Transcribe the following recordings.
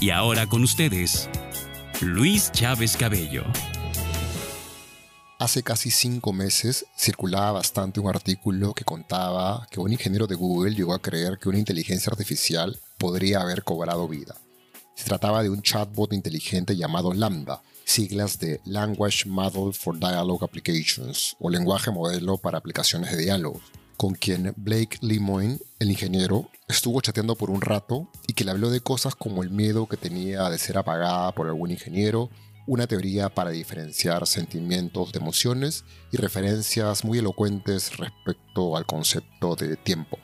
Y ahora con ustedes, Luis Chávez Cabello. Hace casi cinco meses circulaba bastante un artículo que contaba que un ingeniero de Google llegó a creer que una inteligencia artificial podría haber cobrado vida. Se trataba de un chatbot inteligente llamado Lambda, siglas de Language Model for Dialogue Applications o lenguaje modelo para aplicaciones de diálogo, con quien Blake Lemoine, el ingeniero, estuvo chateando por un rato y que le habló de cosas como el miedo que tenía de ser apagada por algún ingeniero, una teoría para diferenciar sentimientos de emociones y referencias muy elocuentes respecto al concepto de tiempo.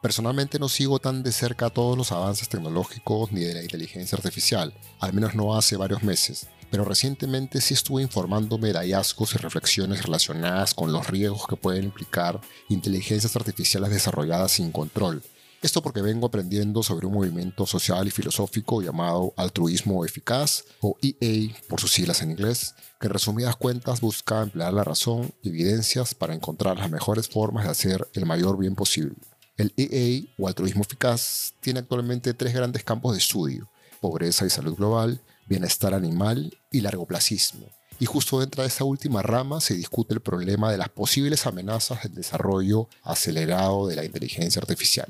Personalmente no sigo tan de cerca todos los avances tecnológicos ni de la inteligencia artificial, al menos no hace varios meses, pero recientemente sí estuve informándome de hallazgos y reflexiones relacionadas con los riesgos que pueden implicar inteligencias artificiales desarrolladas sin control. Esto porque vengo aprendiendo sobre un movimiento social y filosófico llamado altruismo eficaz, o EA por sus siglas en inglés, que en resumidas cuentas busca emplear la razón y evidencias para encontrar las mejores formas de hacer el mayor bien posible. El EA o altruismo eficaz tiene actualmente tres grandes campos de estudio, pobreza y salud global, bienestar animal y largoplacismo. Y justo dentro de esa última rama se discute el problema de las posibles amenazas del desarrollo acelerado de la inteligencia artificial.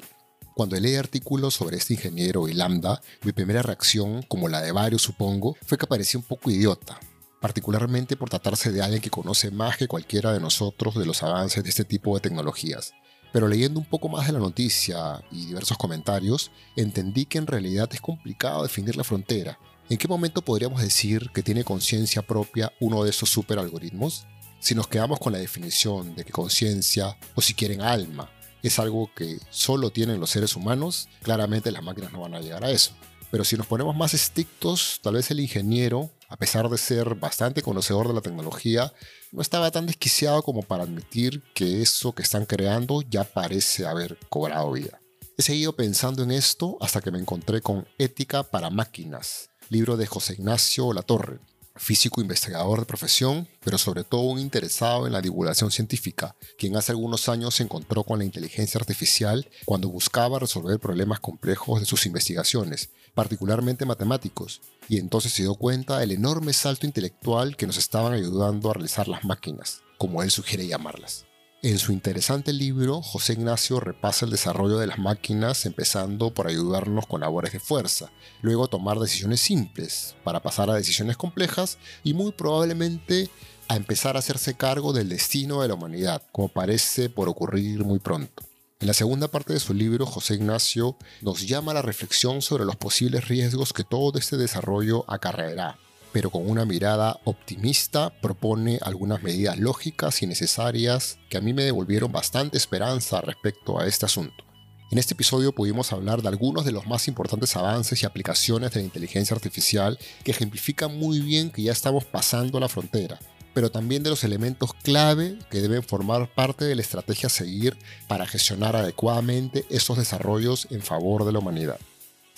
Cuando leí artículos sobre este ingeniero y Lambda, mi primera reacción, como la de varios supongo, fue que parecía un poco idiota, particularmente por tratarse de alguien que conoce más que cualquiera de nosotros de los avances de este tipo de tecnologías. Pero leyendo un poco más de la noticia y diversos comentarios, entendí que en realidad es complicado definir la frontera. ¿En qué momento podríamos decir que tiene conciencia propia uno de esos superalgoritmos? Si nos quedamos con la definición de que conciencia, o si quieren alma, es algo que solo tienen los seres humanos, claramente las máquinas no van a llegar a eso. Pero si nos ponemos más estrictos, tal vez el ingeniero, a pesar de ser bastante conocedor de la tecnología, no estaba tan desquiciado como para admitir que eso que están creando ya parece haber cobrado vida. He seguido pensando en esto hasta que me encontré con Ética para Máquinas, libro de José Ignacio Latorre, físico investigador de profesión, pero sobre todo un interesado en la divulgación científica, quien hace algunos años se encontró con la inteligencia artificial cuando buscaba resolver problemas complejos de sus investigaciones, particularmente matemáticos, y entonces se dio cuenta del enorme salto intelectual que nos estaban ayudando a realizar las máquinas, como él sugiere llamarlas. En su interesante libro, José Ignacio repasa el desarrollo de las máquinas empezando por ayudarnos con labores de fuerza, luego tomar decisiones simples, para pasar a decisiones complejas y muy probablemente a empezar a hacerse cargo del destino de la humanidad, como parece por ocurrir muy pronto. En la segunda parte de su libro, José Ignacio nos llama a la reflexión sobre los posibles riesgos que todo este desarrollo acarreará, pero con una mirada optimista propone algunas medidas lógicas y necesarias que a mí me devolvieron bastante esperanza respecto a este asunto. En este episodio pudimos hablar de algunos de los más importantes avances y aplicaciones de la inteligencia artificial que ejemplifican muy bien que ya estamos pasando la frontera, pero también de los elementos clave que deben formar parte de la estrategia a seguir para gestionar adecuadamente estos desarrollos en favor de la humanidad.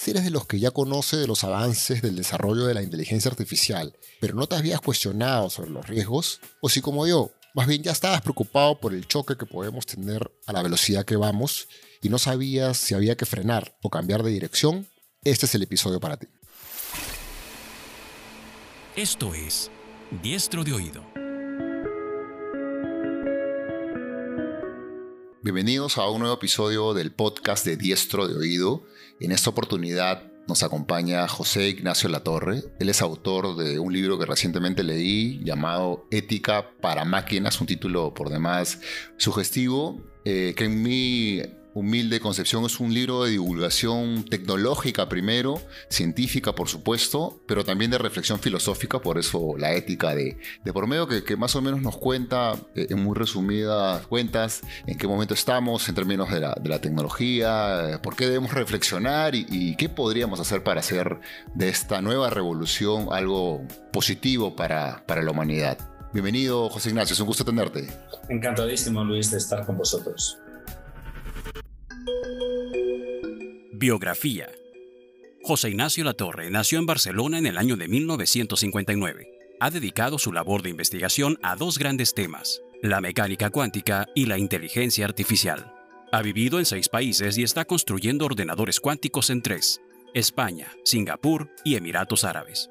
Si eres de los que ya conoce de los avances del desarrollo de la inteligencia artificial, pero no te habías cuestionado sobre los riesgos, o si como yo, más bien ya estabas preocupado por el choque que podemos tener a la velocidad que vamos y no sabías si había que frenar o cambiar de dirección, este es el episodio para ti. Esto es Diestro de Oído. Bienvenidos a un nuevo episodio del podcast de Diestro de Oído. En esta oportunidad nos acompaña José Ignacio Latorre. Él es autor de un libro que recientemente leí llamado Ética para Máquinas, un título por demás sugestivo, eh, que en mi humilde concepción es un libro de divulgación tecnológica primero, científica por supuesto, pero también de reflexión filosófica, por eso la ética de, de por medio que, más o menos nos cuenta eh, en muy resumidas cuentas en qué momento estamos en términos de la, tecnología, por qué debemos reflexionar y, y qué podríamos hacer para hacer de esta nueva revolución algo positivo para, para la humanidad. Bienvenido, José Ignacio, es un gusto tenerte. Encantadísimo, Luis, de estar con vosotros. Biografía. José Ignacio Latorre nació en Barcelona en el año de 1959. Ha dedicado su labor de investigación a dos grandes temas, la mecánica cuántica y la inteligencia artificial. Ha vivido en seis países y está construyendo ordenadores cuánticos en tres, España, Singapur y Emiratos Árabes.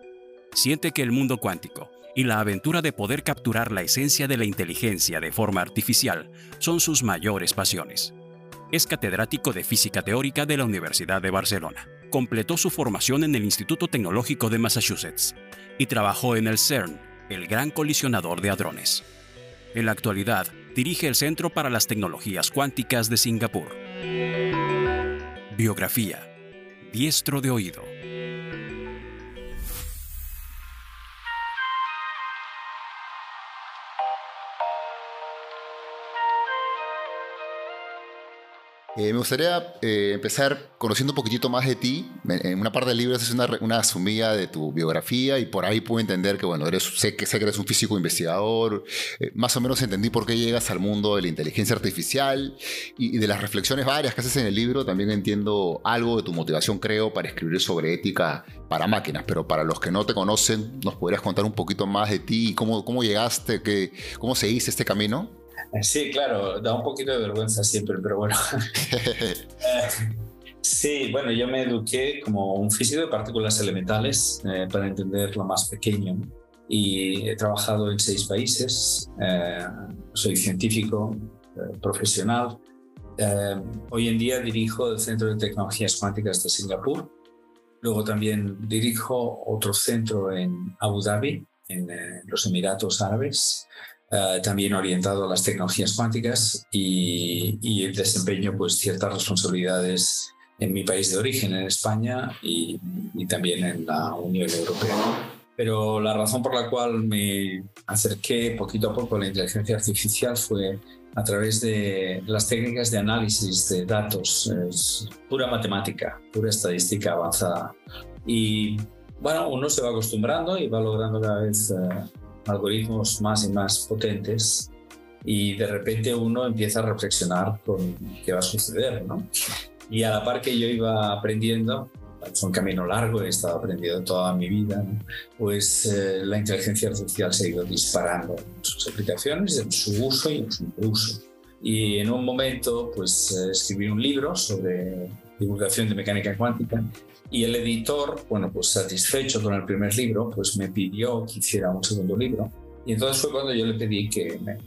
Siente que el mundo cuántico y la aventura de poder capturar la esencia de la inteligencia de forma artificial son sus mayores pasiones. Es catedrático de Física Teórica de la Universidad de Barcelona. Completó su formación en el Instituto Tecnológico de Massachusetts y trabajó en el CERN, el gran colisionador de hadrones. En la actualidad, dirige el Centro para las Tecnologías Cuánticas de Singapur. Biografía. Diestro de oído. Eh, me gustaría eh, empezar conociendo un poquitito más de ti. En una parte del libro es una, una sumilla de tu biografía y por ahí puedo entender que, bueno, eres, sé, que, sé que eres un físico investigador. Eh, más o menos entendí por qué llegas al mundo de la inteligencia artificial y, de las reflexiones varias que haces en el libro. También entiendo algo de tu motivación, creo, para escribir sobre ética para máquinas. Pero para los que no te conocen, ¿nos podrías contar un poquito más de ti y cómo, cómo llegaste, que, cómo seguiste este camino? Sí, claro, da un poquito de vergüenza siempre, pero bueno. Eh, sí, bueno, yo me eduqué como un físico de partículas elementales eh, para entender lo más pequeño y he trabajado en seis países. Eh, soy científico profesional. hoy en día dirijo el Centro de Tecnologías Cuánticas de Singapur. Luego también dirijo otro centro en Abu Dhabi, en los Emiratos Árabes. Eh, también orientado a las tecnologías cuánticas y, y, desempeño pues ciertas responsabilidades en mi país de origen, en España y, también en la Unión Europea. Pero la razón por la cual me acerqué poquito a poco a la inteligencia artificial fue a través de las técnicas de análisis de datos, es pura matemática, pura estadística avanzada. Y bueno, uno se va acostumbrando y va logrando cada vez uh, algoritmos más y más potentes y de repente uno empieza a reflexionar con qué va a suceder, ¿no? Y a la par que yo iba aprendiendo, es un camino largo, he estado aprendiendo toda mi vida, pues eh, la inteligencia artificial se ha ido disparando en sus aplicaciones, en su uso y en su uso. Y en un momento, pues eh, escribí un libro sobre divulgación de mecánica cuántica y el editor, bueno, pues satisfecho con el primer libro, pues me pidió que hiciera un segundo libro. Y entonces fue cuando yo le pedí que me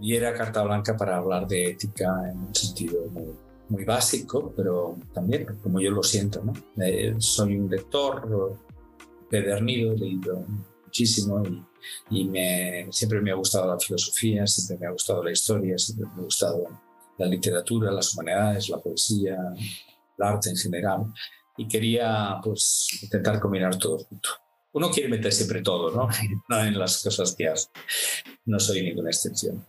diera carta blanca para hablar de ética en un sentido muy, muy básico, pero también como yo lo siento, ¿no? Eh, soy un lector pedernido, he leído muchísimo y, y me, siempre me ha gustado la filosofía, siempre me ha gustado la historia, siempre me ha gustado la literatura, las humanidades, la poesía, el arte en general y quería pues intentar combinar todo junto. Uno quiere meter siempre todo, ¿no? no en las cosas que hace. No soy ninguna excepción.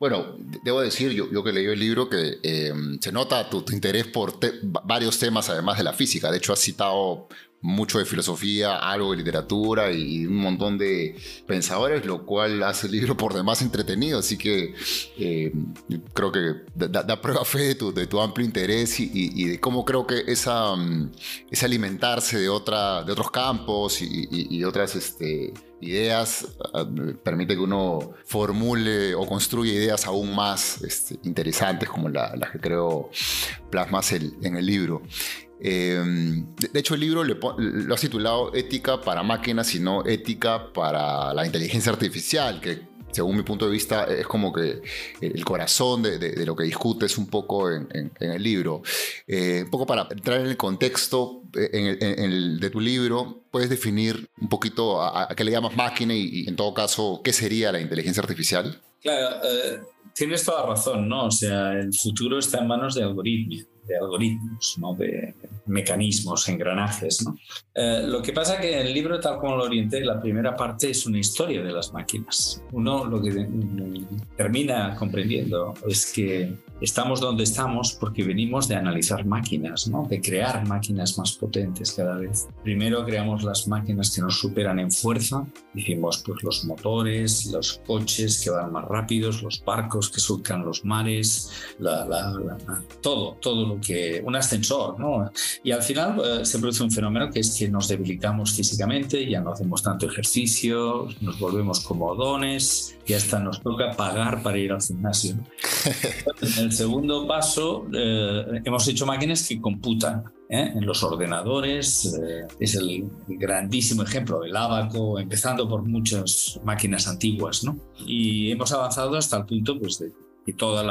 Bueno, debo decir, yo, yo que leí el libro, que eh, se nota tu, interés por varios temas además de la física. De hecho, has citado mucho de filosofía, algo de literatura y un montón de pensadores, lo cual hace el libro por demás entretenido. Así que eh, creo que da, prueba fe de tu, de tu amplio interés y, de cómo creo que esa, mm, ese alimentarse de, otra, de otros campos y, otras este, ideas ah, permite que uno formule o construya ideas aún más este, interesantes como las que creo plasmas en el libro. Em, de, hecho, el libro lo has titulado Ética para máquinas y no Ética para la inteligencia artificial, que según mi punto de vista es como que el corazón de, lo que discutes un poco en, el libro. Eh, un poco para entrar en el contexto eh, de tu libro, puedes definir un poquito a, qué le llamas máquina y, en todo caso, qué sería la inteligencia artificial. Claro, eh, tienes toda razón, ¿no? O sea, el futuro está en manos de algoritmos de algoritmos, ¿no? de mecanismos, engranajes. ¿no? Eh, lo que pasa que el libro, tal como lo orienté, la primera parte es una historia de las máquinas. Uno lo que termina comprendiendo es que estamos donde estamos porque venimos de analizar máquinas, ¿no? de crear máquinas más potentes cada vez. Primero creamos las máquinas que nos superan en fuerza, dijimos pues los motores, los coches que van más rápidos, los barcos que surcan los mares, todo, todo lo que un ascensor, ¿no? Y al final eh, se produce un fenómeno que es que nos debilitamos físicamente, ya no hacemos tanto ejercicio, nos volvemos comodones y hasta nos toca pagar para ir al gimnasio. el segundo paso, eh, hemos hecho máquinas que computan. ¿eh? En los ordenadores es el grandísimo ejemplo, el abaco, empezando por muchas máquinas antiguas, ¿no? Y hemos avanzado hasta el punto pues, de y todos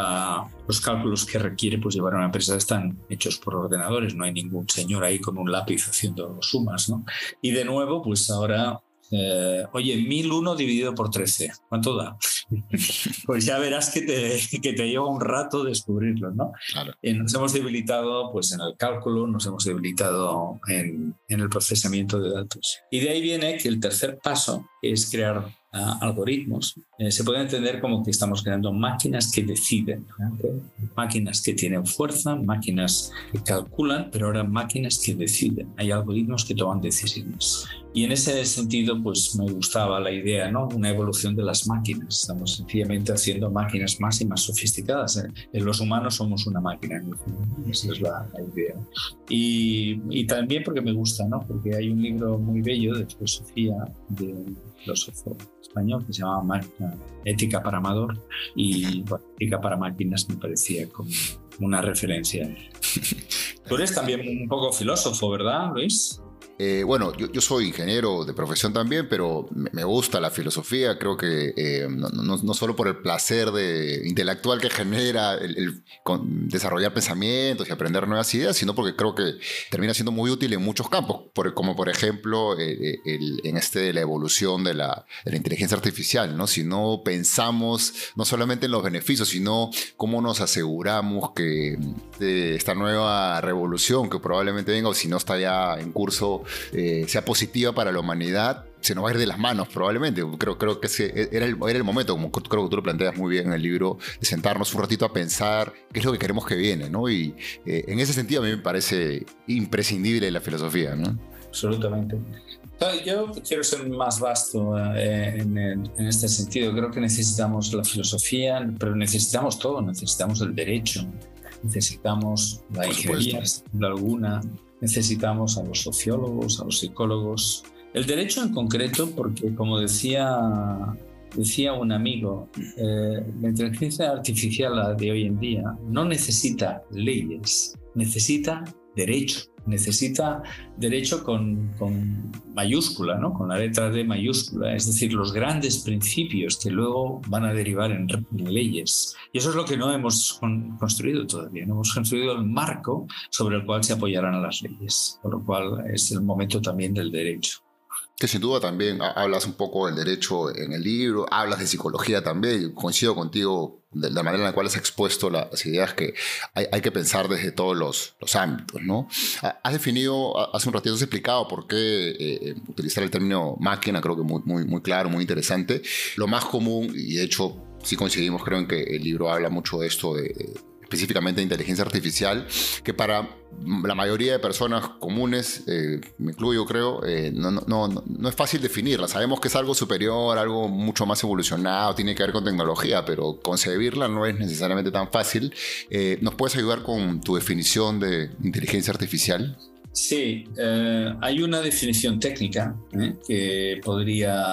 los cálculos que requiere pues, llevar a una empresa están hechos por ordenadores, no hay ningún señor ahí con un lápiz haciendo sumas. ¿no? Y de nuevo, pues ahora, eh, oye, 1001 dividido por 13, ¿cuánto da? pues ya verás que te, que te lleva un rato descubrirlo, ¿no? Claro. Eh, nos hemos debilitado pues, en el cálculo, nos hemos debilitado en, en el procesamiento de datos. Y de ahí viene que el tercer paso es crear algoritmos, eh, se puede entender como que estamos creando máquinas que deciden, máquinas que tienen fuerza, máquinas que calculan, pero ahora máquinas que deciden. Hay algoritmos que toman decisiones. Y en ese sentido, pues me gustaba la idea, ¿no? Una evolución de las máquinas. Estamos sencillamente haciendo máquinas más y más sofisticadas. ¿eh? Los humanos somos una máquina, esa es la, idea. Y, y, también porque me gusta, ¿no? Porque hay un libro muy bello de filosofía de un filósofo español que se llama Ética para Amador y Ética para Máquinas me parecía como una referencia. Tú eres también un poco filósofo, ¿verdad, Luis? Eh, bueno, yo, soy ingeniero de profesión también, pero me, gusta la filosofía. Creo que eh, no, solo por el placer de, intelectual que genera el, desarrollar pensamientos y aprender nuevas ideas, sino porque creo que termina siendo muy útil en muchos campos, como por ejemplo eh, en este la evolución de la, de la, inteligencia artificial. ¿no? Si no pensamos no solamente en los beneficios, sino cómo nos aseguramos que esta nueva revolución que probablemente venga o si no está ya en curso, eh, sea positiva para la humanidad, se nos va a ir de las manos probablemente. Creo, creo que ese era, el, era el momento, como creo que tú lo planteas muy bien en el libro, de sentarnos un ratito a pensar qué es lo que queremos que viene, ¿no? Y eh, en ese sentido a mí me parece imprescindible la filosofía, ¿no? Absolutamente. Yo quiero ser más vasto eh, en, en, este sentido. Creo que necesitamos la filosofía, pero necesitamos todo. Necesitamos el derecho, necesitamos la ingeniería, alguna, necesitamos a los sociólogos, a los psicólogos. El derecho en concreto, porque como decía, decía un amigo, eh, la inteligencia artificial de hoy en día no necesita leyes, necesita derecho necesita derecho con, mayúscula, ¿no? con la letra D mayúscula, es decir, los grandes principios que luego van a derivar en, leyes. Y eso es lo que no hemos construido todavía, no hemos construido el marco sobre el cual se apoyarán las leyes, por lo cual es el momento también del derecho que sin duda también hablas un poco del derecho en el libro, hablas de psicología también, coincido contigo de la manera en la cual has expuesto las ideas que hay, que pensar desde todos los, los, ámbitos, ¿no? Has definido, hace un ratito has explicado por qué eh, utilizar el término máquina, creo que muy, muy, muy claro, muy interesante. Lo más común, y de hecho sí coincidimos, creo en que el libro habla mucho de esto, de, específicamente de inteligencia artificial, que para la mayoría de personas comunes, eh, me incluyo creo, eh, no, es fácil definirla. Sabemos que es algo superior, algo mucho más evolucionado, tiene que ver con tecnología, pero concebirla no es necesariamente tan fácil. Eh, ¿Nos puedes ayudar con tu definición de inteligencia artificial? Sí, hay una definición técnica que podría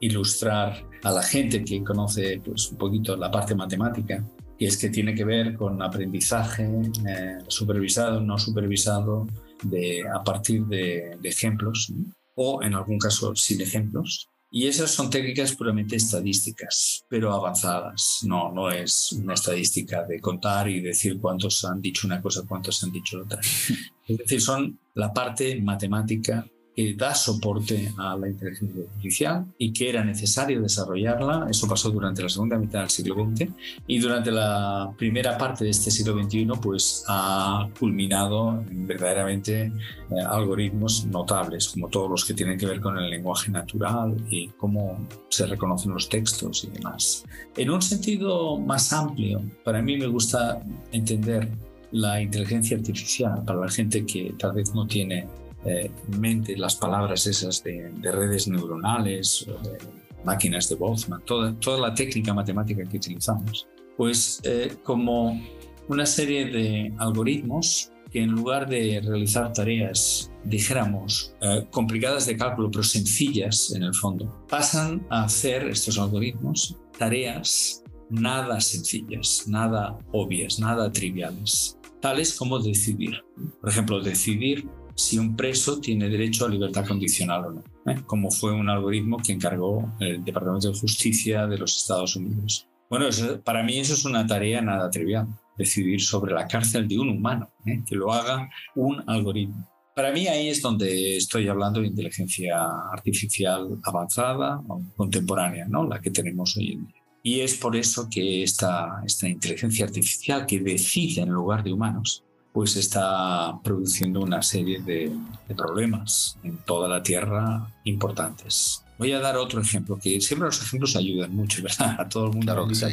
ilustrar a la gente que conoce pues, un poquito la parte matemática y es que tiene que ver con aprendizaje eh, supervisado, no supervisado, de, a partir de, ejemplos o en algún caso sin ejemplos. Y esas son técnicas puramente estadísticas, pero avanzadas. No, no es una estadística de contar y decir cuántos han dicho una cosa, cuántos han dicho otra. Es decir, son la parte matemática que da soporte a la inteligencia artificial y que era necesario desarrollarla. Eso pasó durante la segunda mitad del siglo XX y durante la primera parte de este siglo XXI pues ha culminado en verdaderamente eh, algoritmos notables, como todos los que tienen que ver con el lenguaje natural y cómo se reconocen los textos y demás. En un sentido más amplio, para mí me gusta entender la inteligencia artificial para la gente que tal vez no tiene eh, en mente las palabras esas de, redes neuronales, de máquinas de Boltzmann, toda, toda la técnica matemática que utilizamos, pues eh, como una serie de algoritmos que en lugar de realizar tareas, dijéramos, eh, complicadas de cálculo, pero sencillas en el fondo, pasan a hacer estos algoritmos tareas nada sencillas, nada obvias, nada triviales, tales como decidir. Por ejemplo, decidir si un preso tiene derecho a libertad condicional o no, ¿eh? como fue un algoritmo que encargó el Departamento de Justicia de los Estados Unidos. Bueno, para mí eso es una tarea nada trivial, decidir sobre la cárcel de un humano, ¿eh? que lo haga un algoritmo. Para mí ahí es donde estoy hablando de inteligencia artificial avanzada o contemporánea, ¿no? la que tenemos hoy en día. Y es por eso que esta, esta inteligencia artificial que decide en lugar de humanos, pues está produciendo una serie de, problemas en toda la Tierra importantes. Voy a dar otro ejemplo, que siempre los ejemplos ayudan mucho, ¿verdad? A todo el mundo. Claro que sí.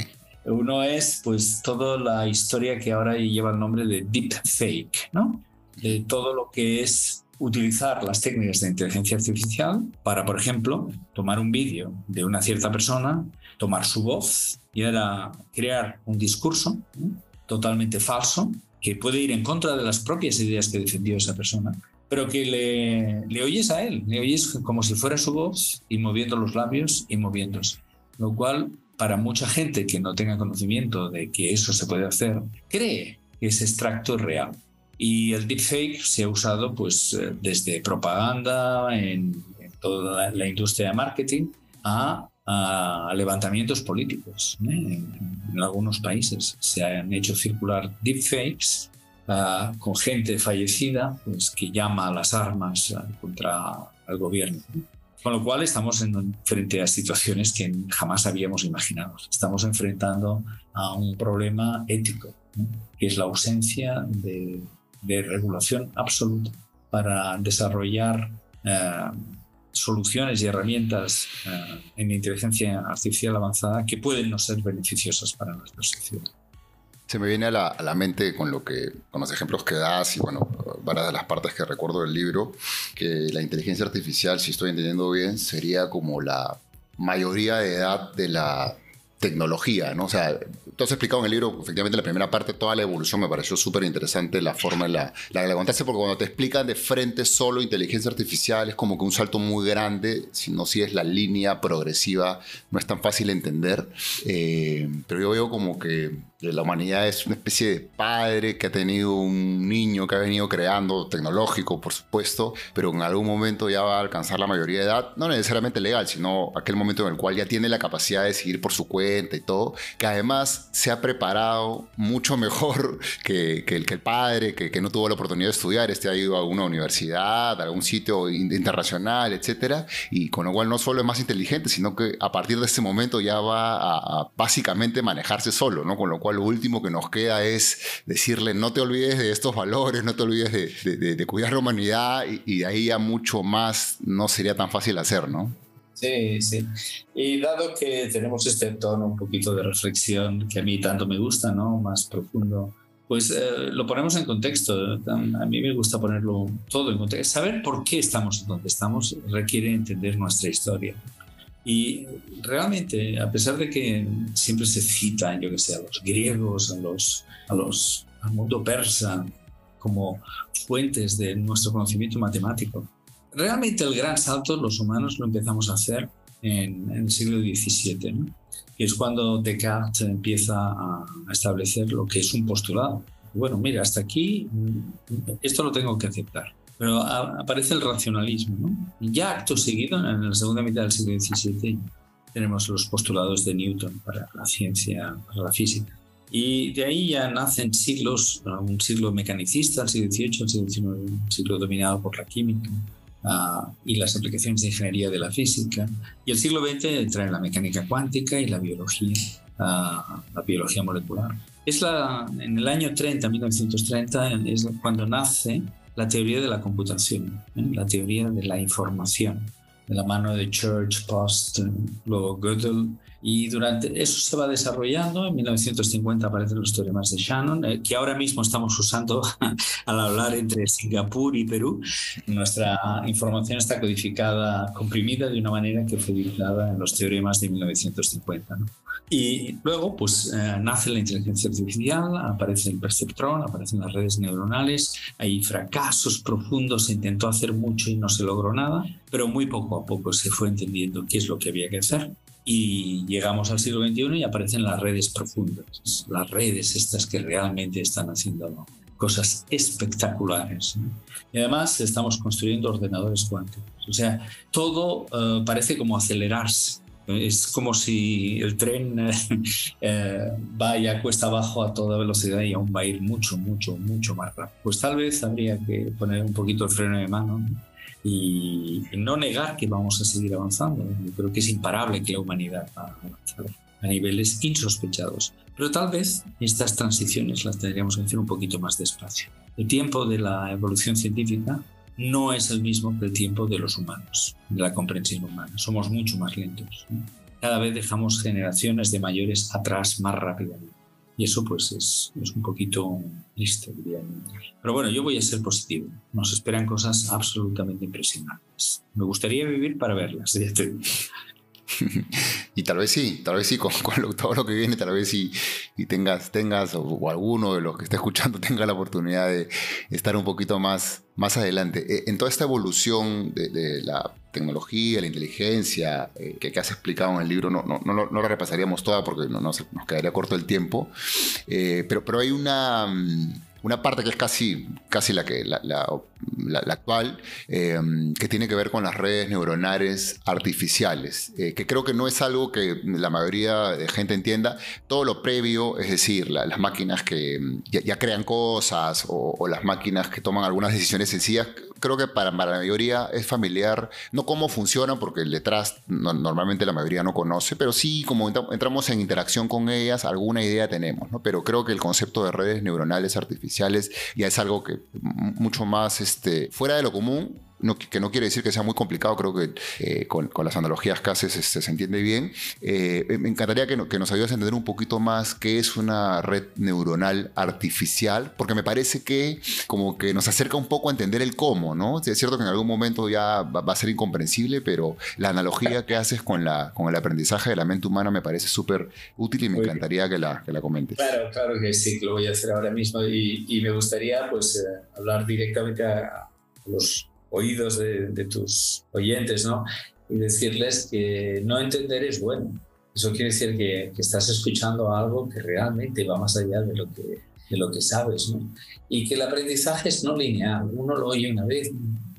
Uno es pues toda la historia que ahora lleva el nombre de deepfake, ¿no? De todo lo que es utilizar las técnicas de inteligencia artificial para, por ejemplo, tomar un vídeo de una cierta persona, tomar su voz y ahora crear un discurso totalmente falso que puede ir en contra de las propias ideas que defendió esa persona, pero que le, le oyes a él, le oyes como si fuera su voz y moviendo los labios y moviéndose. Lo cual, para mucha gente que no tenga conocimiento de que eso se puede hacer, cree que ese extracto es real. Y el deepfake se ha usado pues, eh, desde propaganda en, toda la industria de marketing a a levantamientos políticos. ¿eh? En, algunos países se han hecho circular deepfakes uh, con gente fallecida pues, que llama a las armas contra el gobierno. Con lo cual estamos en, frente a situaciones que jamás habíamos imaginado. Estamos enfrentando a un problema ético, que es la ausencia de, de regulación absoluta para desarrollar uh, soluciones y herramientas eh, en inteligencia artificial avanzada que pueden no ser beneficiosas para nuestra sociedad. Se me viene a la, a la, mente con, lo que, con los ejemplos que das y bueno, varias de las partes que recuerdo del libro, que la inteligencia artificial, si estoy entendiendo bien, sería como la mayoría de edad de la tecnología, ¿no? O sea, has explicado en el libro, efectivamente, la primera parte, toda la evolución me pareció súper interesante, la forma en la, la que la contaste, porque cuando te explican de frente solo inteligencia artificial es como que un salto muy grande, si no si es la línea progresiva, no es tan fácil entender, eh, pero yo veo como que la humanidad es una especie de padre que ha tenido un niño que ha venido creando, tecnológico, por supuesto, pero en algún momento ya va a alcanzar la mayoría de edad, no necesariamente legal, sino aquel momento en el cual ya tiene la capacidad de seguir por su cuenta y todo, que además se ha preparado mucho mejor que, el, que el, padre, que, no tuvo la oportunidad de estudiar, este ha ido a una universidad, a algún sitio internacional, etcétera, y con lo cual no solo es más inteligente, sino que a partir de ese momento ya va a, a básicamente manejarse solo, ¿no? Con lo cual lo último que nos queda es decirle no te olvides de estos valores, no te olvides de, de, cuidar la humanidad y, de ahí a mucho más no sería tan fácil hacer, ¿no? Sí, sí. Y dado que tenemos este tono un poquito de reflexión que a mí tanto me gusta, ¿no? Más profundo, pues eh, lo ponemos en contexto. A mí me gusta ponerlo todo en contexto. Saber por qué estamos donde estamos requiere entender nuestra historia. Y realmente, a pesar de que siempre se citan, yo que sé, a los griegos, a los, a los, al mundo persa, como fuentes de nuestro conocimiento matemático, realmente el gran salto los humanos lo empezamos a hacer en, el siglo XVII, ¿no? que es cuando Descartes empieza a establecer lo que es un postulado. Bueno, mira, hasta aquí esto lo tengo que aceptar pero aparece el racionalismo. ¿no? Ya acto seguido, en la segunda mitad del siglo XVII, tenemos los postulados de Newton para la ciencia, para la física. Y de ahí ya nacen siglos, un siglo mecanicista, el siglo XVIII, el siglo XIX, un siglo dominado por la química. Ah, y las aplicaciones de ingeniería de la física. Y el siglo XX trae la mecánica cuántica y la biología, ah, la biología molecular. Es la, en el año 30, 1930, es cuando nace la teoría de la computación, ¿eh? la teoría de la información, de la mano de Church, Post, luego Gödel y durante eso se va desarrollando. En 1950 aparecen los teoremas de Shannon, eh, que ahora mismo estamos usando al hablar entre Singapur y Perú. Nuestra información está codificada, comprimida de una manera que fue dictada en los teoremas de 1950. Y luego, pues eh, nace la inteligencia artificial, aparece el perceptrón, aparecen las redes neuronales, hay fracasos profundos, se intentó hacer mucho y no se logró nada, pero muy poco a poco se fue entendiendo qué es lo que había que hacer y llegamos al siglo XXI y aparecen las redes profundas, las redes estas que realmente están haciendo cosas espectaculares. Y además estamos construyendo ordenadores cuánticos. O sea, todo eh, parece como acelerarse. Es como si el tren eh, vaya cuesta abajo a toda velocidad y aún va a ir mucho, mucho, mucho más rápido. Pues tal vez habría que poner un poquito el freno de mano y no negar que vamos a seguir avanzando. Yo creo que es imparable que la humanidad va a avanzar a niveles insospechados. Pero tal vez estas transiciones las tendríamos que hacer un poquito más despacio. El tiempo de la evolución científica no es el mismo que el tiempo de los humanos, de la comprensión humana. Somos mucho más lentos. Cada vez dejamos generaciones de mayores atrás más rápidamente. Y eso pues es, es un poquito triste, diría Pero bueno, yo voy a ser positivo. Nos esperan cosas absolutamente impresionantes. Me gustaría vivir para verlas, ya te y tal vez sí, tal vez sí, con, todo lo que viene, tal vez sí y tengas, tengas o, alguno de los que esté escuchando tenga la oportunidad de estar un poquito más, más adelante. Eh, en toda esta evolución de, la tecnología, la inteligencia eh, que, has explicado en el libro, no, no, no, no la repasaríamos toda porque no, nos quedaría corto el tiempo, eh, pero, pero hay una mm, una parte que es casi, casi la, que, actual, em, que tiene que ver con las redes neuronales artificiales, eh, que creo que no es algo que la mayoría de gente entienda. Todo lo previo, es decir, las máquinas que em, ya, crean cosas o, o, las máquinas que toman algunas decisiones sencillas, creo que para, la mayoría es familiar, no cómo funciona, porque detrás normalmente la mayoría no conoce, pero sí como entramos en interacción con ellas, alguna idea tenemos, ¿no? Pero creo que el concepto de redes neuronales artificiales ya es algo que mucho más este, fuera de lo común que no quiere decir que sea muy complicado, creo que eh, con, las analogías que haces este, se entiende bien. Eh, me encantaría que, que, nos ayudes a entender un poquito más qué es una red neuronal artificial, porque me parece que como que nos acerca un poco a entender el cómo, ¿no? Es cierto que en algún momento ya va, a ser incomprensible, pero la analogía que haces con, la, con el aprendizaje de la mente humana me parece súper útil y me encantaría que la, que la comentes. Claro, claro que sí, que lo voy a hacer ahora mismo y, y me gustaría pues eh, hablar directamente a los oídos de, tus oyentes, ¿no? Y decirles que no entender es bueno. Eso quiere decir que, estás escuchando algo que realmente va más allá de lo que, de lo que sabes, ¿no? Y que el aprendizaje es no lineal. Uno lo oye una vez,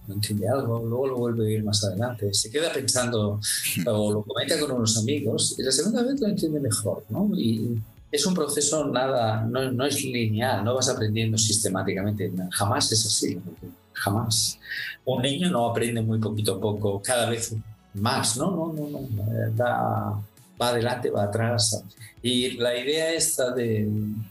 no entiende algo, luego lo vuelve a oír más adelante, se queda pensando o lo comenta con unos amigos y la segunda vez lo entiende mejor, ¿no? Y es un proceso nada, no, no es lineal, no vas aprendiendo sistemáticamente, jamás es así jamás. Un niño no aprende muy poquito a poco, cada vez más, ¿no? No, no, no. va adelante, va atrás. Y la idea esta de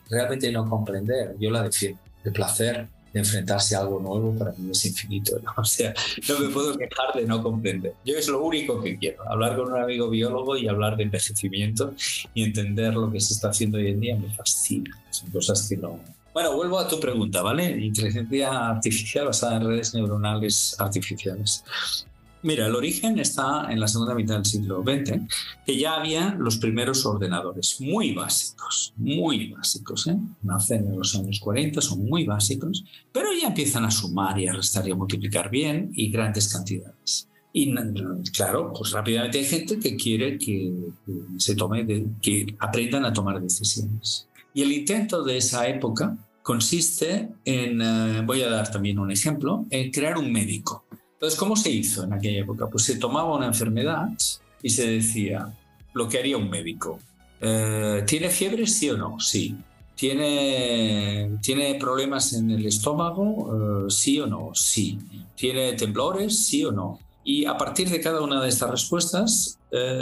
realmente no comprender, yo la defiendo, de placer, de enfrentarse a algo nuevo, para mí es infinito. ¿no? O sea, no me puedo quejar de no comprender. Yo es lo único que quiero, hablar con un amigo biólogo y hablar de envejecimiento y entender lo que se está haciendo hoy en día me fascina. Son cosas que no, bueno, vuelvo a tu pregunta, ¿vale? Inteligencia artificial basada en redes neuronales artificiales. Mira, el origen está en la segunda mitad del siglo XX, que ya había los primeros ordenadores, muy básicos, muy básicos. ¿eh? Nacen en los años 40, son muy básicos, pero ya empiezan a sumar y a restar y a multiplicar bien y grandes cantidades. Y claro, pues rápidamente hay gente que quiere que se tome, que aprendan a tomar decisiones. Y el intento de esa época consiste en, eh, voy a dar también un ejemplo, en crear un médico. Entonces, ¿cómo se hizo en aquella época? Pues se tomaba una enfermedad y se decía lo que haría un médico. Eh, ¿Tiene fiebre, sí o no? Sí. ¿Tiene, ¿Tiene problemas en el estómago? Eh, ¿Sí o no? Sí. ¿Tiene temblores? ¿Sí o no? Y a partir de cada una de estas respuestas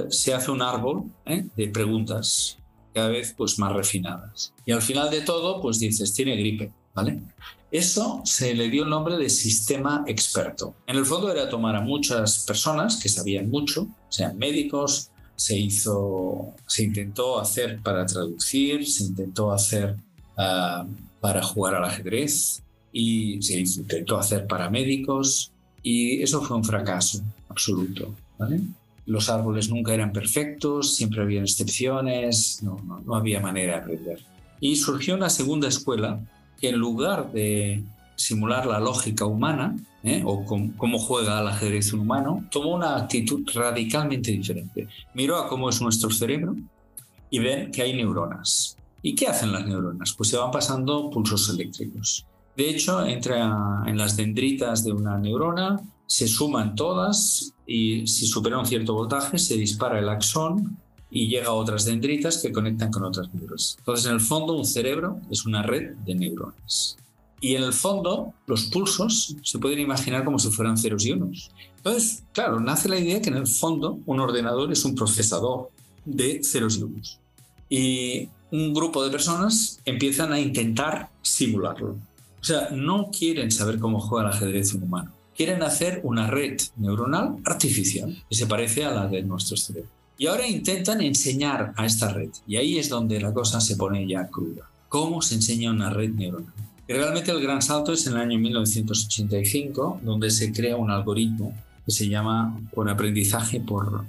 se hace un árbol de preguntas cada vez pues, más refinadas. Y al final de todo, pues dices, tiene gripe, ¿vale? Eso se le dio el nombre de sistema experto. En el fondo era tomar a muchas personas que sabían mucho, sean médicos, se hizo, se intentó hacer para traducir, se intentó hacer ah, para jugar al ajedrez y se intentó hacer para médicos y eso fue un fracaso absoluto. Los árboles nunca eran perfectos, siempre había excepciones, no, no, no había manera de aprender. Y surgió una segunda escuela que en lugar de simular la lógica humana, ¿eh? o cómo juega al ajedrez un humano, tomó una actitud radicalmente diferente. Miró a cómo es nuestro cerebro y ven que hay neuronas. ¿Y qué hacen las neuronas? Pues se van pasando pulsos eléctricos. De hecho, entra en las dendritas de una neurona, se suman todas y si supera un cierto voltaje se dispara el axón y llega a otras dendritas que conectan con otras neuronas. Entonces, en el fondo, un cerebro es una red de neuronas. Y en el fondo, los pulsos se pueden imaginar como si fueran ceros y unos. Entonces, claro, nace la idea que en el fondo un ordenador es un procesador de ceros y unos. Y un grupo de personas empiezan a intentar simularlo. O sea, no quieren saber cómo juega el ajedrez un humano. Quieren hacer una red neuronal artificial que se parece a la de nuestro cerebro. Y ahora intentan enseñar a esta red. Y ahí es donde la cosa se pone ya cruda. ¿Cómo se enseña una red neuronal? Y realmente el gran salto es en el año 1985, donde se crea un algoritmo que se llama por aprendizaje por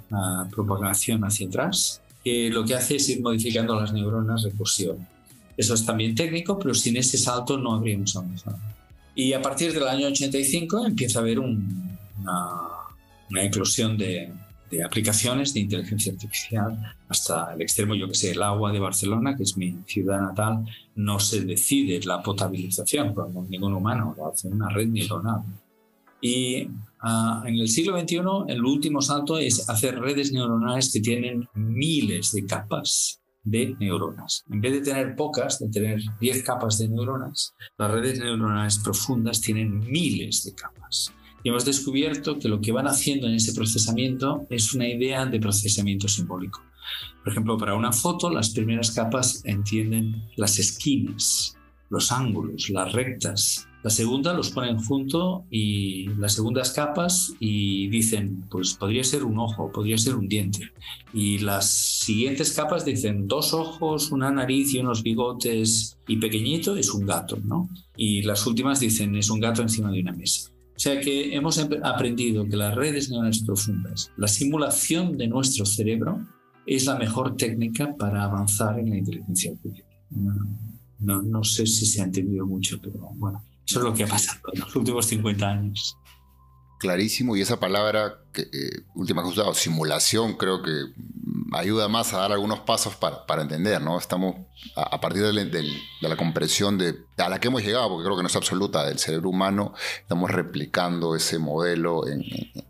propagación hacia atrás, que lo que hace es ir modificando las neuronas recursión. Eso es también técnico, pero sin ese salto no habríamos avanzado. Y a partir del año 85 empieza a haber una, una eclosión de, de aplicaciones de inteligencia artificial hasta el extremo, yo que sé, el agua de Barcelona, que es mi ciudad natal, no se decide la potabilización por ningún humano, lo hace una red neuronal. Y ah, en el siglo XXI, el último salto es hacer redes neuronales que tienen miles de capas de neuronas. En vez de tener pocas, de tener 10 capas de neuronas, las redes neuronales profundas tienen miles de capas y hemos descubierto que lo que van haciendo en ese procesamiento es una idea de procesamiento simbólico. Por ejemplo, para una foto, las primeras capas entienden las esquinas, los ángulos, las rectas. La segunda los ponen junto y las segundas capas y dicen, pues podría ser un ojo, podría ser un diente. Y las siguientes capas dicen dos ojos, una nariz y unos bigotes y pequeñito es un gato, ¿no? Y las últimas dicen es un gato encima de una mesa. O sea que hemos aprendido que las redes neuronales profundas, la simulación de nuestro cerebro, es la mejor técnica para avanzar en la inteligencia artificial. No, no, sé si se ha entendido mucho, pero bueno, eso es lo que ha pasado en los últimos 50 años clarísimo y esa palabra que eh, última usado, simulación, creo que ayuda más a dar algunos pasos para, para entender, ¿no? Estamos a, partir de, la comprensión de, a la que hemos llegado, porque creo que no es absoluta, del cerebro humano, estamos replicando ese modelo en,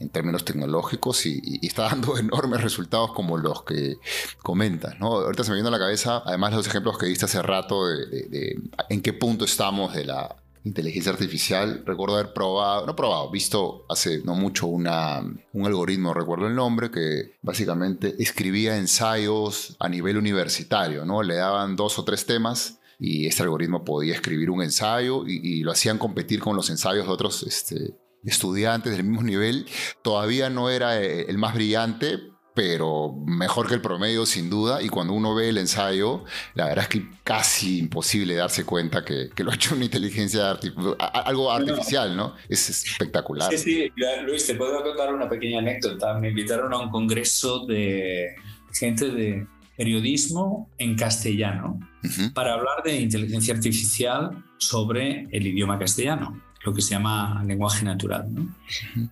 términos tecnológicos y, está dando enormes resultados como los que comentas, ¿no? Ahorita se me viene a la cabeza, además los ejemplos que diste hace rato de en qué punto estamos de la inteligencia artificial, recuerdo haber probado, no probado, visto hace no mucho un algoritmo, recuerdo el nombre, que básicamente escribía ensayos a nivel universitario, ¿no? Le daban dos o tres temas y este algoritmo podía escribir un ensayo y, lo hacían competir con los ensayos de otros este, estudiantes del mismo nivel. Todavía no era eh, el más brillante, pero mejor que el promedio sin duda. Y cuando uno ve el ensayo, la verdad es que casi imposible darse cuenta que, lo ha hecho una inteligencia algo artificial, ¿no? Es espectacular. Sí, sí, Luis, te puedo contar una pequeña anécdota. Me invitaron a un congreso de gente de periodismo en castellano para hablar de inteligencia artificial sobre el idioma castellano lo que se llama lenguaje natural.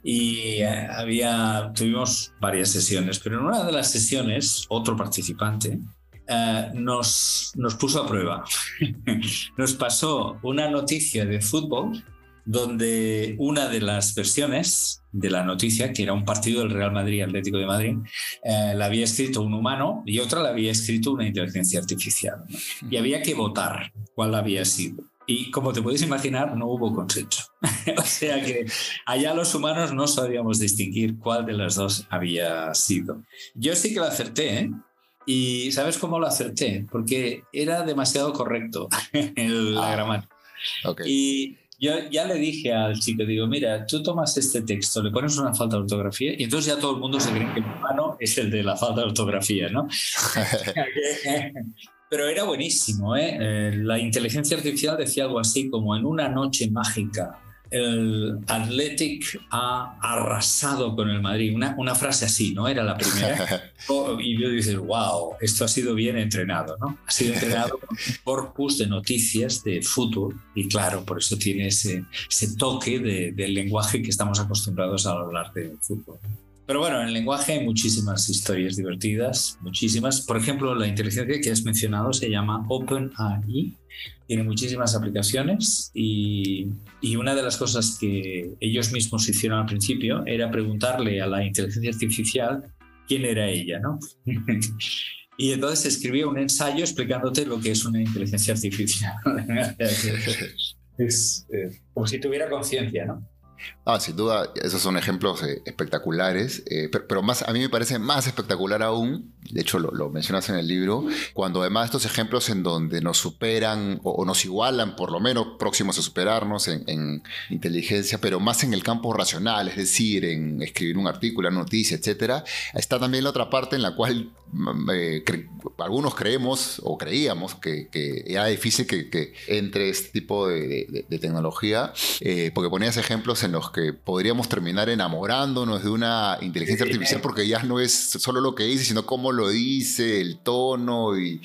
Y eh, había, tuvimos varias sesiones, pero en una de las sesiones, otro participante eh, nos, nos puso a prueba. nos pasó una noticia de fútbol donde una de las versiones de la noticia, que era un partido del Real Madrid Atlético de Madrid, eh, la había escrito un humano y otra la había escrito una inteligencia artificial. Y había que votar cuál había sido. Y como te puedes imaginar, no hubo consenso. o sea que allá los humanos no sabíamos distinguir cuál de las dos había sido. Yo sí que lo acerté, ¿eh? Y ¿sabes cómo lo acerté? Porque era demasiado correcto en la ah, gramática. Y yo ya le dije al chico, digo, mira, tú tomas este texto, le pones una falta de ortografía y entonces ya todo el mundo se cree que el humano es el de la falta de ortografía, ¿no? Pero era buenísimo, ¿eh? ¿eh? La inteligencia artificial decía algo así como en una noche mágica el Athletic ha arrasado con el Madrid. Una, una frase así, ¿no? Era la primera. y yo dices, wow, esto ha sido bien entrenado, ¿no? Ha sido entrenado con un corpus de noticias de fútbol y claro, por eso tiene ese, ese toque de, del lenguaje que estamos acostumbrados a hablar de fútbol. Pero bueno, en el lenguaje hay muchísimas historias divertidas, muchísimas. Por ejemplo, la inteligencia que has mencionado se llama OpenAI, tiene muchísimas aplicaciones y, y, una de las cosas que ellos mismos hicieron al principio era preguntarle a la inteligencia artificial quién era ella, ¿no? y entonces escribió un ensayo explicándote lo que es una inteligencia artificial. es eh, como si tuviera conciencia, ¿no? Ah, sin duda, esos son ejemplos eh, espectaculares, eh, pero, más, a mí me parece más espectacular aún, de hecho lo, mencionas en el libro, cuando además estos ejemplos en donde nos superan o, nos igualan, por lo menos próximos a superarnos en, inteligencia, pero más en el campo racional, es decir, en escribir un artículo, una noticia, etc., está también la otra parte en la cual eh, algunos creemos o creíamos que, era difícil que, entre este tipo de, de tecnología, porque ponías ejemplos en los que podríamos terminar enamorándonos de una inteligencia artificial porque ya no es solo lo que dice, sino cómo lo dice, el tono y,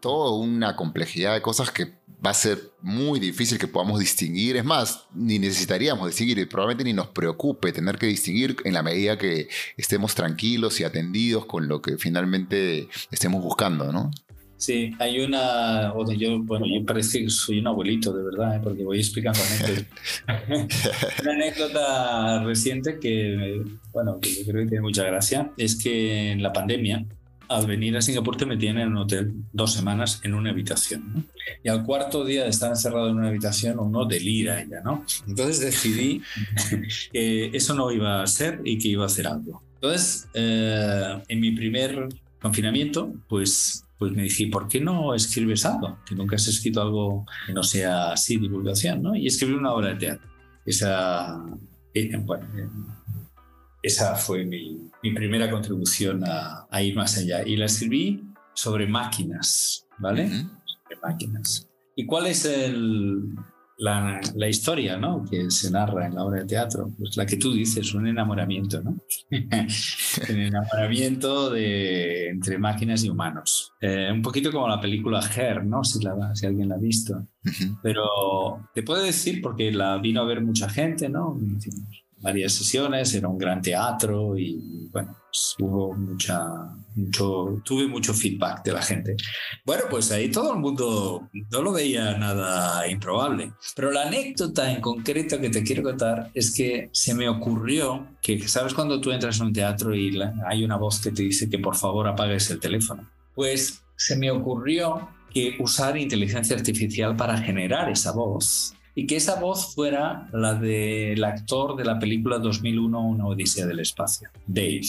toda una complejidad de cosas que va a ser muy difícil que podamos distinguir. Es más, ni necesitaríamos distinguir y probablemente ni nos preocupe tener que distinguir en la medida que estemos tranquilos y atendidos con lo que finalmente estemos buscando, ¿no? Sí, hay una, yo, bueno, yo parece que soy un abuelito, de verdad, ¿eh? porque voy explicando una anécdota reciente que, bueno, que yo creo que tiene mucha gracia, es que en la pandemia, al venir a Singapur te metían en un hotel dos semanas en una habitación. Y al cuarto día de estar encerrado en una habitación uno delira ella, ¿no? Entonces decidí que eso no iba a ser y que iba a hacer algo. Entonces, eh, en mi primer confinamiento, pues pues me dije, ¿por qué no escribes algo? Que nunca has escrito algo que no sea así divulgación, ¿no? Y escribí una obra de teatro. Esa, eh, bueno, eh, esa fue mi, mi primera contribución a, a, ir más allá. Y la escribí sobre máquinas, ¿vale? Sobre máquinas. ¿Y cuál es el, la, la, historia ¿no? que se narra en la obra de teatro, pues la que tú dices, un enamoramiento, ¿no? un enamoramiento de, entre máquinas y humanos. Eh, un poquito como la película Her, ¿no? Si, la, si alguien la ha visto. Pero te puedo decir, porque la vino a ver mucha gente, ¿no? Varias sesiones, era un gran teatro y bueno, pues hubo mucha, mucho, tuve mucho feedback de la gente. Bueno, pues ahí todo el mundo no lo veía nada improbable. Pero la anécdota en concreto que te quiero contar es que se me ocurrió que, ¿sabes cuando tú entras en un teatro y hay una voz que te dice que por favor apagues el teléfono? Pues se me ocurrió que usar inteligencia artificial para generar esa voz y que esa voz fuera la del actor de la película 2001, Una Odisea del Espacio, Dave.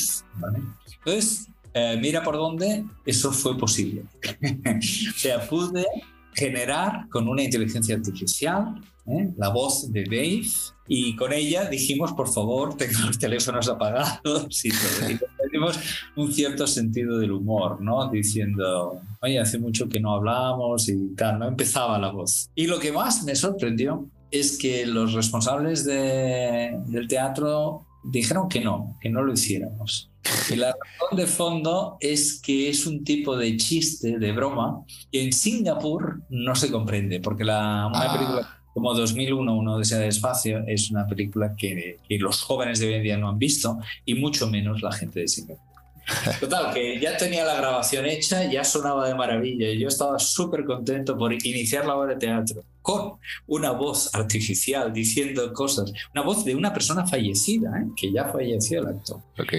Entonces, eh, mira por dónde eso fue posible. o sea, pude generar con una inteligencia artificial ¿eh? la voz de Dave y con ella dijimos, por favor, tengan los teléfonos apagados y todo. Y tenemos un cierto sentido del humor, ¿no? Diciendo, oye, hace mucho que no hablamos y tal, ¿no? Empezaba la voz. Y lo que más me sorprendió es que los responsables de, del teatro dijeron que no, que no lo hiciéramos. Y la razón de fondo es que es un tipo de chiste, de broma, que en Singapur no se comprende, porque la, una ah. película como 2001, Uno de ese espacio, es una película que, que, los jóvenes de hoy en día no han visto y mucho menos la gente de Singapur. Total, que ya tenía la grabación hecha, ya sonaba de maravilla y yo estaba súper contento por iniciar la obra de teatro con una voz artificial diciendo cosas, una voz de una persona fallecida, ¿eh? que ya falleció el actor. Ok.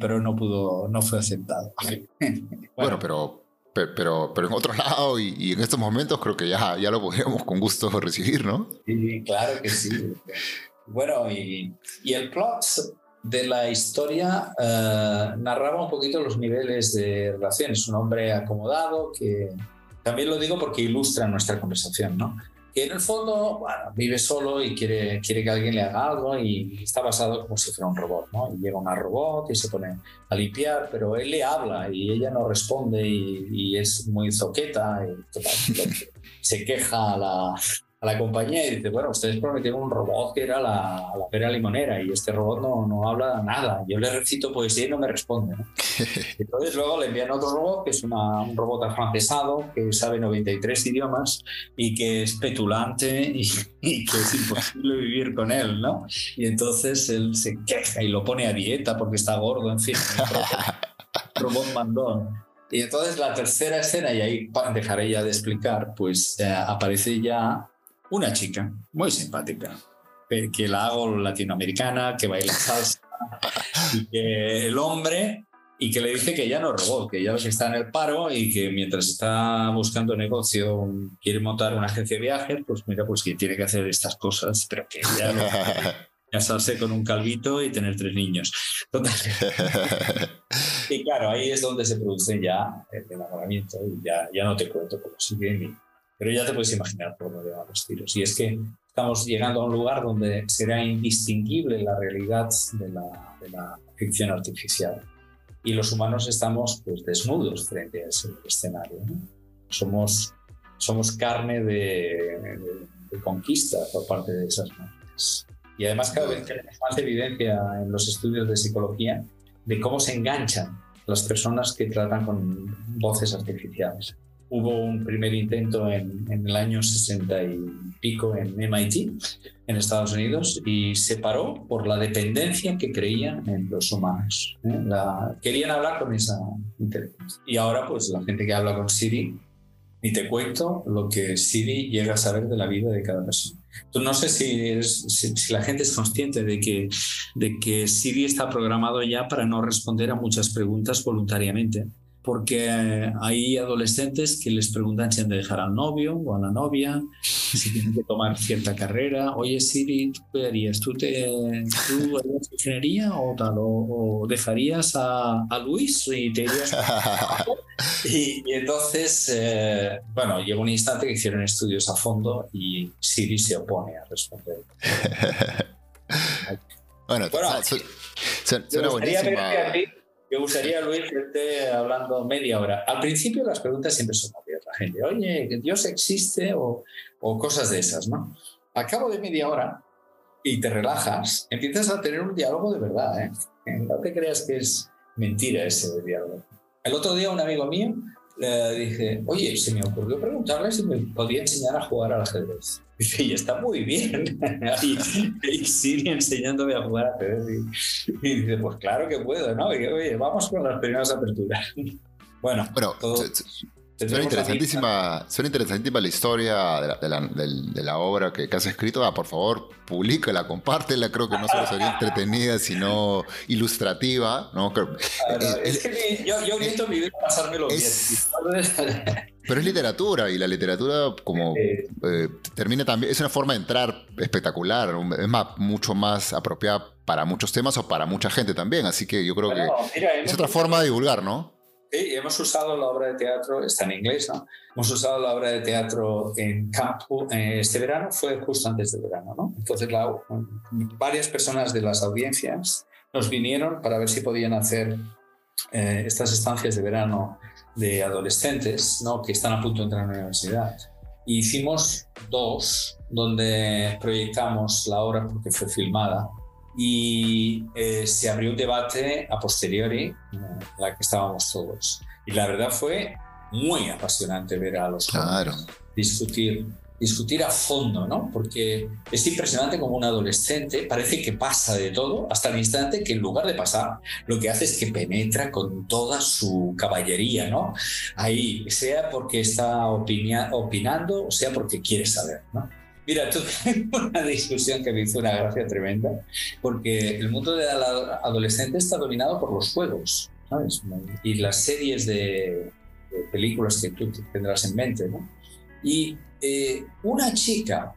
pero no pudo, no fue aceptado. bueno, pero pero, pero en otro lado y, en estos momentos creo que ya, ya lo podríamos con gusto recibir, ¿no? Sí, claro que sí. Bueno, y, y el plot de la historia eh, narraba un poquito los niveles de relaciones. Un hombre acomodado que también lo digo porque ilustra nuestra conversación, ¿no? Que en el fondo vive solo y quiere, quiere que alguien le haga algo y está basado como si fuera un robot, ¿no? Y llega una robot y se pone a limpiar, pero él le habla y ella no responde y, y es muy zoqueta y total, se queja a la, a la compañía y dice, bueno, ustedes prometieron un robot que era la, la pera limonera y este robot no, no habla nada. Yo le recito poesía y no me responde. Entonces luego le envían otro robot, que es una, un robot afrancesado, que sabe 93 idiomas y que es petulante y, que es imposible vivir con él, ¿no? Y entonces él se queja y lo pone a dieta porque está gordo, en fin. robot mandón. Y entonces la tercera escena, y ahí dejaré ya de explicar, pues eh, aparece ya una chica muy simpática, que la hago latinoamericana, que baila salsa, y que el hombre, y que le dice que ya no robó, que ya está en el paro y que mientras está buscando negocio, quiere montar una agencia de viajes, pues mira, pues que tiene que hacer estas cosas, pero que ya no... casarse con un calvito y tener tres niños. y claro, ahí es donde se produce ya el enamoramiento y ya, ya no te cuento cómo sigue ni, pero ya te puedes imaginar por dónde van los tiros. Y es que estamos llegando a un lugar donde será indistinguible la realidad de la, ficción artificial. Y los humanos estamos pues, desnudos frente a ese escenario. Somos, carne de, de, conquista por parte de esas máquinas. Y además cada vez tenemos más evidencia en los estudios de psicología de cómo se enganchan las personas que tratan con voces artificiales. Hubo un primer intento en, en, el año 60 y pico en MIT, en Estados Unidos, y se paró por la dependencia que creían en los humanos. ¿eh? La, querían hablar con esa inteligencia. Y ahora, pues la gente que habla con Siri, ni te cuento lo que Siri llega a saber de la vida de cada persona. Entonces, no sé si, si, si, la gente es consciente de que, de que Siri está programado ya para no responder a muchas preguntas voluntariamente porque hay adolescentes que les preguntan si han de dejar al novio o a la novia, si tienen que tomar cierta carrera. Oye, Siri, ¿tú qué harías? ¿Tú, te, tú harías ingeniería o tal? ¿O, dejarías a, a, Luis y te irías y, y, entonces, eh, bueno, llegó un instante que hicieron estudios a fondo y Siri se opone a responder. bueno, bueno suena buenísima. Me gustaría, Luis, verte hablando media hora. Al principio las preguntas siempre son obvias. La gente, oye, ¿Dios existe? O, cosas de esas, ¿no? A cabo de media hora y te relajas, empiezas a tener un diálogo de verdad. ¿eh? No te creas que es mentira ese diálogo. El otro día un amigo mío le dije, oye, se me ocurrió preguntarle si me podía enseñar a jugar al ajedrez. Dice, y está muy bien. y, sigue enseñándome a jugar a TV. Y, dice, pues claro que puedo, ¿no? Y, oye, vamos con las primeras aperturas. bueno, bueno todo, Suena interesantísima, suena interesantísima la historia de la, de la, de la obra que, que, has escrito. Ah, por favor, públicala, compártela. Creo que no solo sería entretenida, sino ilustrativa. ¿no? Claro, es, es, que yo, yo intento vivir pasármelo es, bien. Pero es literatura y la literatura como eh, termina también, es una forma de entrar espectacular, es más, mucho más apropiada para muchos temas o para mucha gente también, así que yo creo bueno, que mira, es otra forma de divulgar, ¿no? Sí, hemos usado la obra de teatro, está en inglés, ¿no? Hemos usado la obra de teatro en campo eh, este verano, fue justo antes del verano, ¿no? Entonces, la, varias personas de las audiencias nos vinieron para ver si podían hacer eh, estas estancias de verano de adolescentes, ¿no? Que están a punto de entrar a la universidad. Y hicimos dos, donde proyectamos la obra porque fue filmada y eh, se abrió un debate a posteriori en la que estábamos todos. Y la verdad fue muy apasionante ver a los claro. discutir discutir a fondo, ¿no? Porque es impresionante como un adolescente parece que pasa de todo hasta el instante que en lugar de pasar, lo que hace es que penetra con toda su caballería, ¿no? Ahí, sea porque está opinando, o sea porque quiere saber, ¿no? Mira, tuve una discusión que me hizo una gracia tremenda, porque el mundo del adolescente está dominado por los juegos, ¿sabes? Y las series de, de películas que tú tendrás en mente, ¿no? Y eh, una chica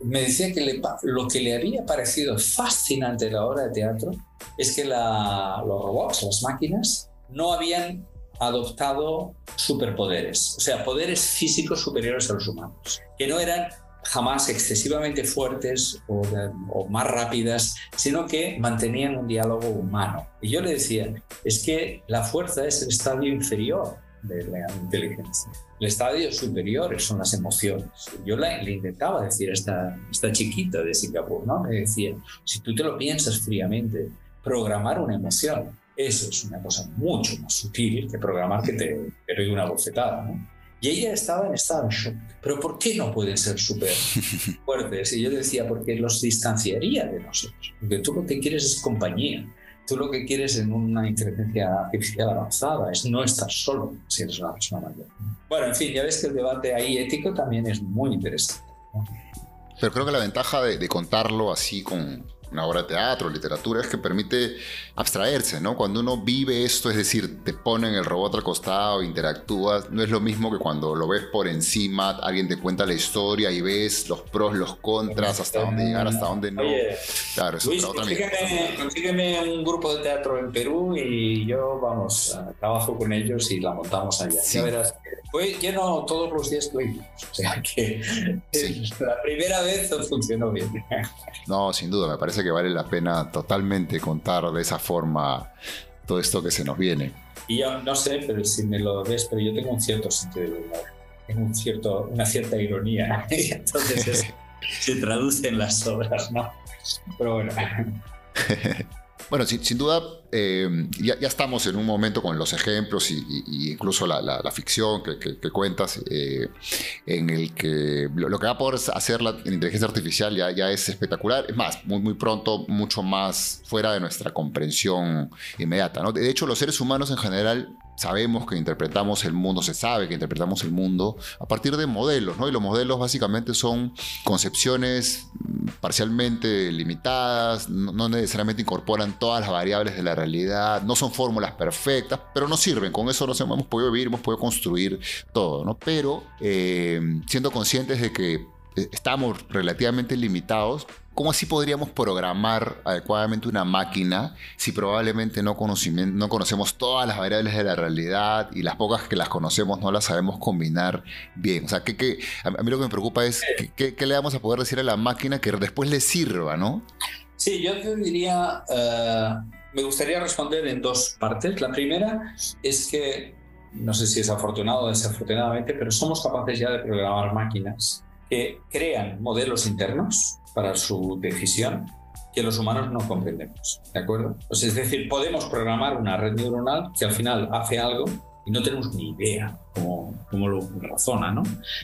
me decía que lo que le había parecido fascinante de la obra de teatro es que los robots, las máquinas, no habían adoptado superpoderes, o sea, poderes físicos superiores a los humanos, que no eran jamás excesivamente fuertes o, más rápidas, sino que mantenían un diálogo humano. Y yo le decía, es que la fuerza es el estadio inferior de la inteligencia. El estadio superior son las emociones. Yo le intentaba decir a esta, esta chiquita de Singapur, ¿no? Me decía, si tú te lo piensas fríamente, programar una emoción, eso es una cosa mucho más sutil que programar que te, te una bofetada. Y ella estaba en estado de shock. Pero ¿por qué no pueden ser súper fuertes? Y yo decía, porque los distanciaría de nosotros. Porque tú lo que quieres es compañía. Tú lo que quieres en una inteligencia artificial avanzada es no estar solo si eres una persona mayor. Bueno, en fin, ya ves que el debate ahí ético también es muy interesante. Pero creo que la ventaja de contarlo así con, una obra de teatro, literatura, es que permite abstraerse, ¿no? Cuando uno vive esto, es decir, te ponen el robot al costado, interactúas, no es lo mismo que cuando lo ves por encima, alguien te cuenta la historia y ves los pros, los contras, hasta dónde llegar, hasta dónde no. claro, es Luis, otra, consígueme, consígueme, un grupo de teatro en Perú y yo, vamos, trabajo con ellos y la montamos allá. Ya verás. Fue lleno todos los días que O sea que la primera vez funcionó bien. No, sin duda, me parece que vale la pena totalmente contar de esa forma todo esto que se nos viene. Y yo no sé, pero si me lo ves, pero yo tengo un cierto sentido de humor, tengo un cierto, una cierta ironía, entonces se traduce en las obras, ¿no? Pero bueno. Bueno, sin, duda, eh, ya, estamos en un momento con los ejemplos y, incluso la, ficción que, cuentas, eh, en el que lo, que va a poder hacer la inteligencia artificial ya, es espectacular. Es más, muy, pronto, mucho más fuera de nuestra comprensión inmediata. De hecho, los seres humanos en general sabemos que interpretamos el mundo, se sabe que interpretamos el mundo a partir de modelos, ¿no? Y los modelos básicamente son concepciones mm, parcialmente limitadas, no, necesariamente incorporan todas las variables de la realidad, no son fórmulas perfectas, pero nos sirven, con eso nos hemos podido vivir, hemos podido construir todo, ¿no? Pero eh, siendo conscientes de que eh, estamos relativamente limitados, ¿cómo así podríamos programar adecuadamente una máquina si probablemente no, no conocemos todas las variables de la realidad y las pocas que las conocemos no las sabemos combinar bien? O sea, que, a mí lo que me preocupa es ¿qué, le vamos a poder decir a la máquina que después le sirva, ¿no? Sí, yo te diría, eh, me gustaría responder en dos partes. La primera es que, no sé si es afortunado o desafortunadamente, pero somos capaces ya de programar máquinas que crean modelos internos para su decisión que los humanos no comprendemos, ¿de acuerdo? Pues es decir, podemos programar una red neuronal que al final hace algo y no tenemos ni idea cómo, cómo lo razona, ¿no?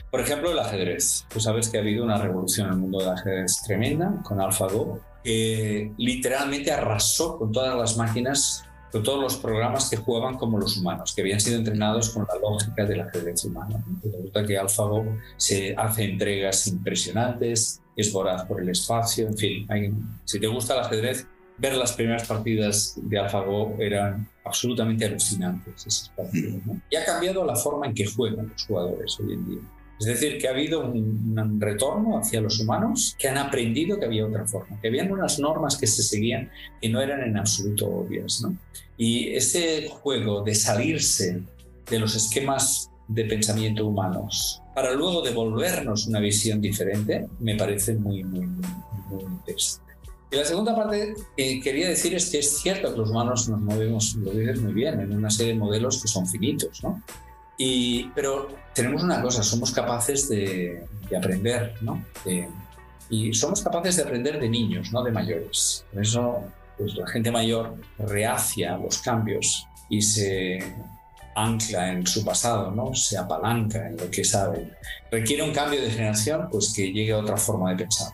Por ejemplo, el ajedrez. Tú sabes que ha habido una revolución en el mundo del ajedrez tremenda con AlphaGo, que literalmente arrasó con todas las máquinas con todos los programas que jugaban como los humanos, que habían sido entrenados con la lógica del ajedrez humano. Resulta que AlphaGo se hace entregas impresionantes, es voraz por el espacio, en fin, si te gusta el ajedrez, ver las primeras partidas de AlphaGo eran absolutamente alucinantes. Y ha cambiado la forma en que juegan los jugadores hoy en día. Es decir, que ha habido un, retorno hacia los humanos que han aprendido que había otra forma, que habían unas normas que se seguían y no eran en absoluto obvias. ¿no? Y ese juego de salirse de los esquemas de pensamiento humanos para luego devolvernos una visión diferente me parece muy, muy, muy, interesante. Y la segunda parte que quería decir es que es cierto que los humanos nos movemos, lo dices muy bien, en una serie de modelos que son finitos, ¿no? Y, pero tenemos una cosa, somos capaces de, aprender, ¿no? y somos capaces de aprender de niños, no de mayores. Por eso pues, la gente mayor reacia los cambios y se ancla en su pasado, ¿no? se apalanca en lo que sabe. Requiere un cambio de generación, pues que llegue a otra forma de pensar.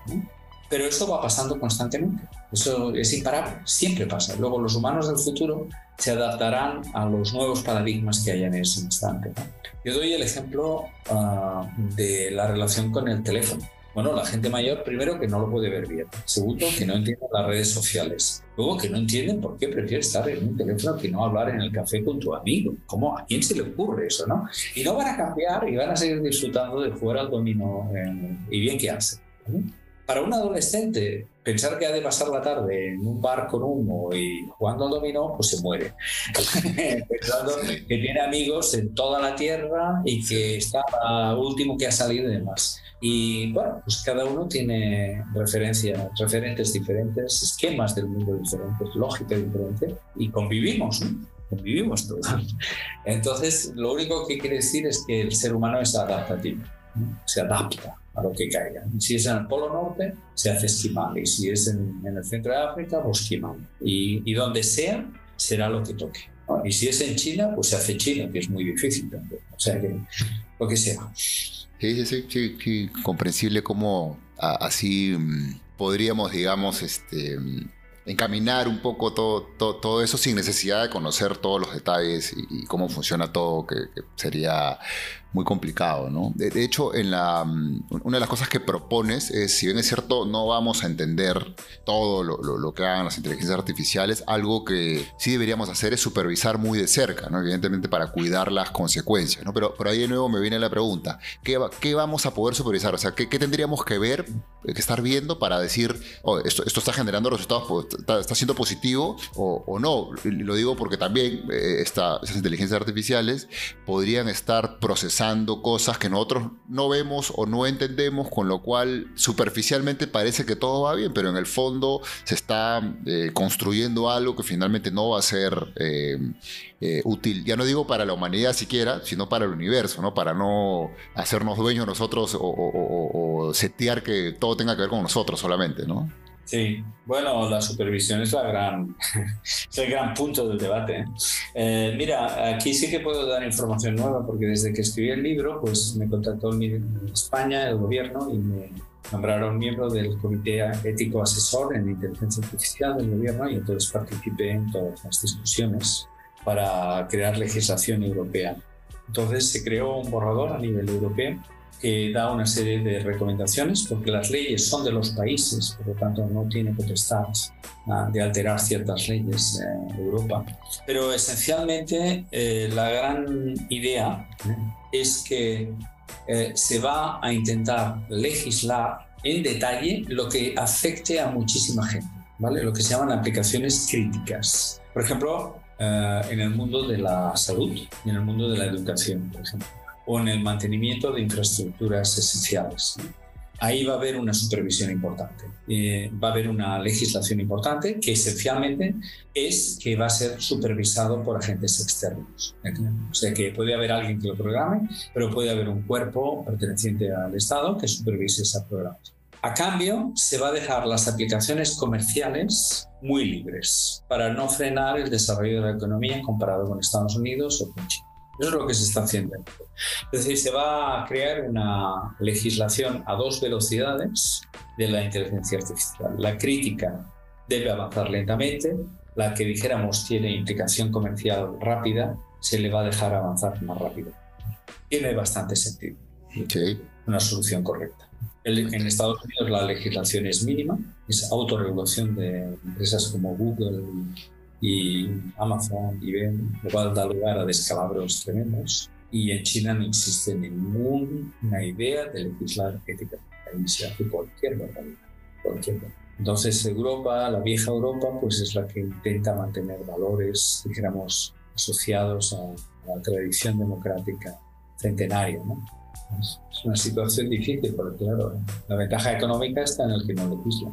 Pero eso va pasando constantemente. Eso es imparable, siempre pasa. Luego los humanos del futuro se adaptarán a los nuevos paradigmas que haya en ese instante. Yo doy el ejemplo ah, de la relación con el teléfono. Bueno, la gente mayor, primero, que no lo puede ver bien. Segundo, que no entiende las redes sociales. Luego, que no entienden por qué prefiere estar en un teléfono que no hablar en el café con tu amigo. ¿Cómo? ¿A quién se le ocurre eso, no? Y no van a cambiar y van a seguir disfrutando de fuera al dominó eh, y bien que hace. Para un adolescente, pensar que ha de pasar la tarde en un bar con humo y jugando al dominó, pues se muere. Pensando que tiene amigos en toda la tierra y que está último que ha salido y demás. Y bueno, pues cada uno tiene referencias, referentes diferentes, esquemas del mundo diferentes, lógica diferente, y convivimos, ¿no? convivimos todos. Entonces, lo único que quiere decir es que el ser humano es adaptativo, se adapta a lo que caiga. Si es en el Polo Norte, se hace esquimal, y si es en, el centro de África, pues esquimal. Y, donde sea, será lo que toque. Y si es en China, pues se hace China, que es muy difícil también. O sea que lo que sea. Sí, sí, sí, sí, comprensible cómo así mm, podríamos, digamos, este, mm, encaminar un poco todo, eso sin necesidad de conocer todos los detalles y, cómo funciona todo, que, sería muy complicado, ¿no? De, hecho, en la, mm, una de las cosas que propones es, si bien es cierto, no vamos a entender todo lo, que hagan las inteligencias artificiales, algo que sí deberíamos hacer es supervisar muy de cerca, ¿no? Evidentemente para cuidar las consecuencias, ¿no? Pero por ahí de nuevo me viene la pregunta, ¿qué, qué vamos a poder supervisar? O sea, ¿qué, ¿qué, tendríamos que ver, que estar viendo para decir, oh, esto, esto está generando resultados, está, está siendo positivo o, no? Lo digo porque también eh, esas inteligencias artificiales podrían estar procesando cosas que nosotros no vemos o no entendemos, con lo cual superficialmente parece que todo va bien, pero en el fondo se está eh, construyendo algo que finalmente no va a ser eh, eh, útil. Ya no digo para la humanidad siquiera, sino para el universo, ¿no? Para no hacernos dueños nosotros o, o setear que todo tenga que ver con nosotros solamente, ¿no? Sí, bueno, la supervisión es, la gran, el gran punto del debate. Eh, mira, aquí sí que puedo dar información nueva porque desde que escribí el libro, pues me contactó España, el gobierno, y me nombraron miembro del Comité Ético Asesor en Inteligencia Artificial del gobierno y entonces participé en todas las discusiones para crear legislación europea. Entonces se creó un borrador a nivel europeo que da una serie de recomendaciones, porque las leyes son de los países, por lo tanto no tiene potestad ah, de alterar ciertas leyes en Europa. Pero esencialmente eh, la gran idea ¿eh? es que eh, se va a intentar legislar en detalle lo que afecte a muchísima gente, ¿vale? lo que se llaman aplicaciones críticas. Por ejemplo, en el mundo de la salud y en el mundo de la educación, por ejemplo o en el mantenimiento de infraestructuras esenciales. Ahí va a haber una supervisión importante, eh, va a haber una legislación importante que esencialmente es que va a ser supervisado por agentes externos. O sea que puede haber alguien que lo programe, pero puede haber un cuerpo perteneciente al Estado que supervise esa programación. A cambio, se va a dejar las aplicaciones comerciales muy libres para no frenar el desarrollo de la economía comparado con Estados Unidos o con China. Eso es lo que se está haciendo. Es decir, se va a crear una legislación a dos velocidades de la inteligencia artificial. La crítica debe avanzar lentamente, la que dijéramos tiene implicación comercial rápida, se le va a dejar avanzar más rápido. Tiene bastante sentido. Una solución correcta. En Estados Unidos la legislación es mínima, es autorregulación de empresas como Google y Amazon y ven, lo cual da lugar a descalabros tremendos. Y en China no existe ninguna idea de legislar ética. Ahí se hace cualquier barbaridad, cualquier Entonces Europa, la vieja Europa, pues es la que intenta mantener valores, dijéramos, asociados a, la tradición democrática centenaria. Es una situación difícil, porque claro, la ventaja económica está en el que no legisla.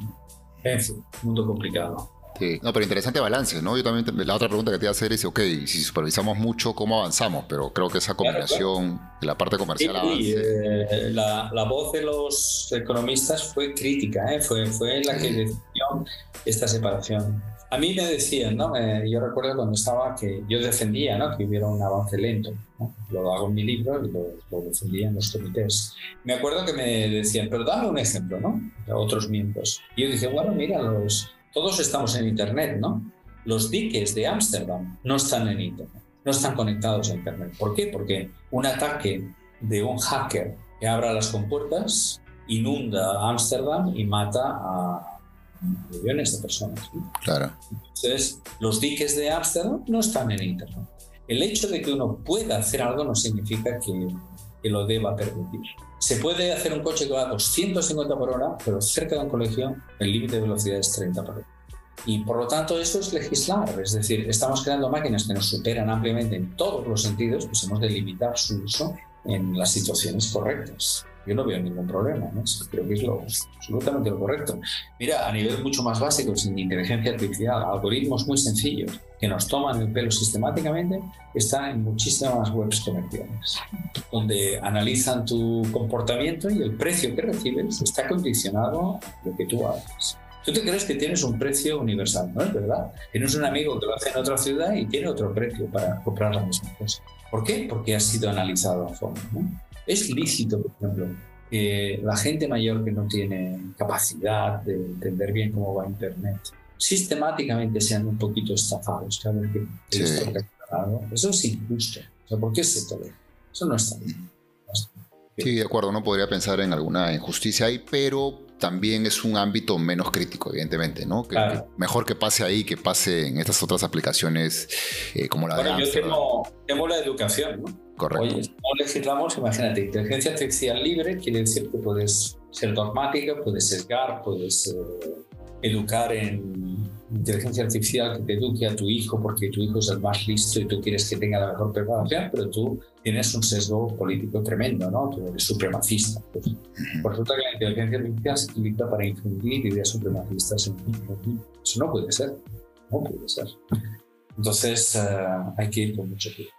En fin, mundo complicado. No, pero interesante balance, ¿no? Yo también, la otra pregunta que te iba a hacer es, ok, si supervisamos mucho, ¿cómo avanzamos? Pero creo que esa combinación de la parte comercial sí, eh, la, la, voz de los economistas fue crítica, ¿eh? fue, fue la que decidió esta separación. A mí me decían, ¿no? Eh, yo recuerdo cuando estaba que yo defendía, ¿no? Que hubiera un avance lento. Lo hago en mi libro y lo, defendía en los comités. Me acuerdo que me decían, pero dame un ejemplo, ¿no? otros miembros. Y yo dije, bueno, mira, los, todos estamos en Internet, ¿no? Los diques de Ámsterdam no están en Internet, no están conectados a Internet. ¿Por qué? Porque un ataque de un hacker que abra las compuertas inunda Ámsterdam y mata a millones de personas. Claro. Entonces, los diques de Ámsterdam no están en Internet. El hecho de que uno pueda hacer algo no significa que, que lo deba permitir. Se puede hacer un coche que va a 250 por hora, pero cerca de un colegio el límite de velocidad es 30 por hora. Y por lo tanto eso es legislar, es decir, estamos creando máquinas que nos superan ampliamente en todos los sentidos, pues hemos de limitar su uso en las situaciones correctas. Yo no veo ningún problema, ¿no? creo que es lo, absolutamente lo correcto. Mira, a nivel mucho más básico, sin inteligencia artificial, algoritmos muy sencillos que nos toman el pelo sistemáticamente, están en muchísimas webs comerciales, donde analizan tu comportamiento y el precio que recibes está condicionado a lo que tú haces. Tú te crees que tienes un precio universal, ¿no es verdad? Tienes un amigo que lo hace en otra ciudad y tiene otro precio para comprar la misma cosa. ¿Por qué? Porque ha sido analizado a fondo. Es lícito, por ejemplo, que la gente mayor que no tiene capacidad de entender bien cómo va Internet, sistemáticamente sean un poquito estafados cada vez que Eso es injusto. ¿Por qué se tolera? Eso no está bien. Sí, de acuerdo, uno podría pensar en alguna injusticia ahí, pero también es un ámbito menos crítico, evidentemente, ¿no? Que, mejor que pase ahí que pase en estas otras aplicaciones eh, como la bueno, yo tengo, la educación, ¿no? Correcto. Oye, no legislamos, imagínate, inteligencia artificial libre quiere decir que puedes ser dogmática, puedes sesgar, puedes eh, educar en inteligencia artificial que te eduque a tu hijo porque tu hijo es el más listo y tú quieres que tenga la mejor preparación, pero tú tienes un sesgo político tremendo, ¿no? Tú eres supremacista. Pues, por resulta que la inteligencia artificial se utiliza para infundir ideas supremacistas en ti. Eso no puede ser. No puede ser. Entonces eh, hay que ir con mucho cuidado.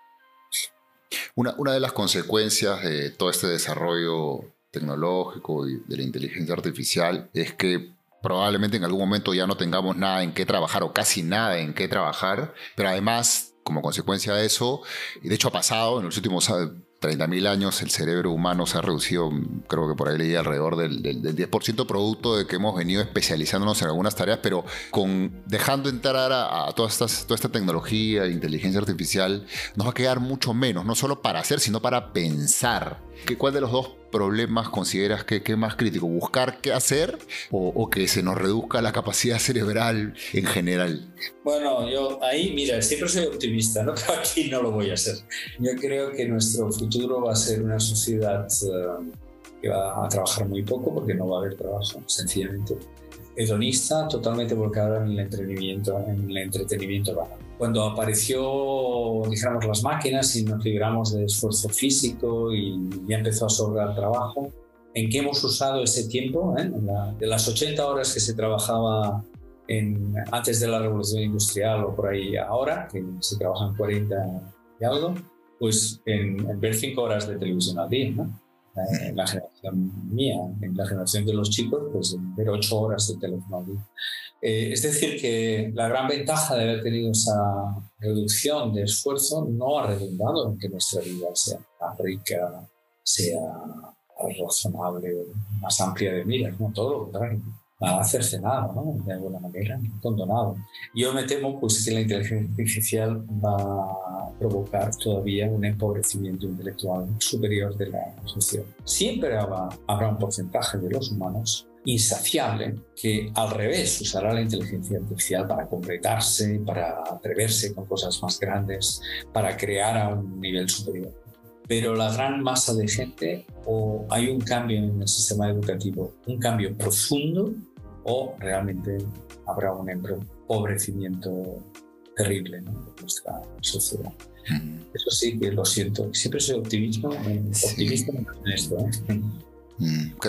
Una, una de las consecuencias de todo este desarrollo tecnológico y de la inteligencia artificial es que probablemente en algún momento ya no tengamos nada en qué trabajar o casi nada en qué trabajar, pero además, como consecuencia de eso, y de hecho ha pasado en los últimos 30.000 años el cerebro humano se ha reducido, creo que por ahí leí alrededor del, del, 10% producto de que hemos venido especializándonos en algunas tareas, pero con dejando entrar a, toda, esta tecnología, inteligencia artificial, nos va a quedar mucho menos, no solo para hacer, sino para pensar. ¿Qué, ¿Cuál de los dos problemas consideras que, es más crítico? ¿Buscar qué hacer o, que se nos reduzca la capacidad cerebral en general? Bueno, yo ahí, mira, siempre soy optimista, ¿no? pero aquí no lo voy a ser. Yo creo que nuestro futuro va a ser una sociedad eh, que va a trabajar muy poco porque no va a haber trabajo, sencillamente hedonista, totalmente volcada en el entretenimiento, en el entretenimiento Cuando apareció, dijéramos, las máquinas y nos libramos de esfuerzo físico y ya empezó a sobrar trabajo, ¿en qué hemos usado ese tiempo? Eh? de las 80 horas que se trabajaba en, antes de la revolución industrial o por ahí ahora, que se trabajan 40 y algo, pues en, en ver 5 horas de televisión al día, ¿no? en la mía, en la generación de los chicos, pues ver ocho horas de teléfono eh, es decir, que la gran ventaja de haber tenido esa reducción de esfuerzo no ha redundado en que nuestra vida sea más rica, sea razonable, más amplia de miras, no todo lo contrario ha cercenado, ¿no? de alguna manera, condonado. Yo me temo pues, que la inteligencia artificial va a provocar todavía un empobrecimiento intelectual superior de la sociedad. Siempre habrá, habrá un porcentaje de los humanos insaciable que al revés usará la inteligencia artificial para completarse, para atreverse con cosas más grandes, para crear a un nivel superior. Pero la gran masa de gente, o hay un cambio en el sistema educativo, un cambio profundo o realmente habrá un empobrecimiento terrible de nuestra sociedad. Eso sí que lo siento. Siempre soy optimista, optimista en esto. ¿eh?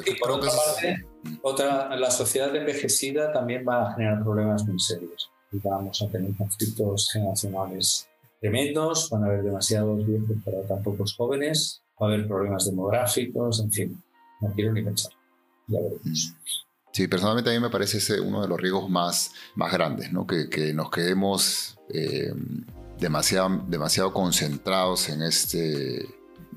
y por otra parte, otra, la sociedad envejecida también va a generar problemas muy serios. Y vamos a tener conflictos generacionales tremendos, van a haber demasiados viejos para tan pocos jóvenes, va a haber problemas demográficos, en fin, no quiero ni pensar. Ya veremos. Sí, personalmente a mí me parece ese uno de los riesgos más, más grandes, ¿no? que, que nos quedemos eh, demasiado, demasiado concentrados en este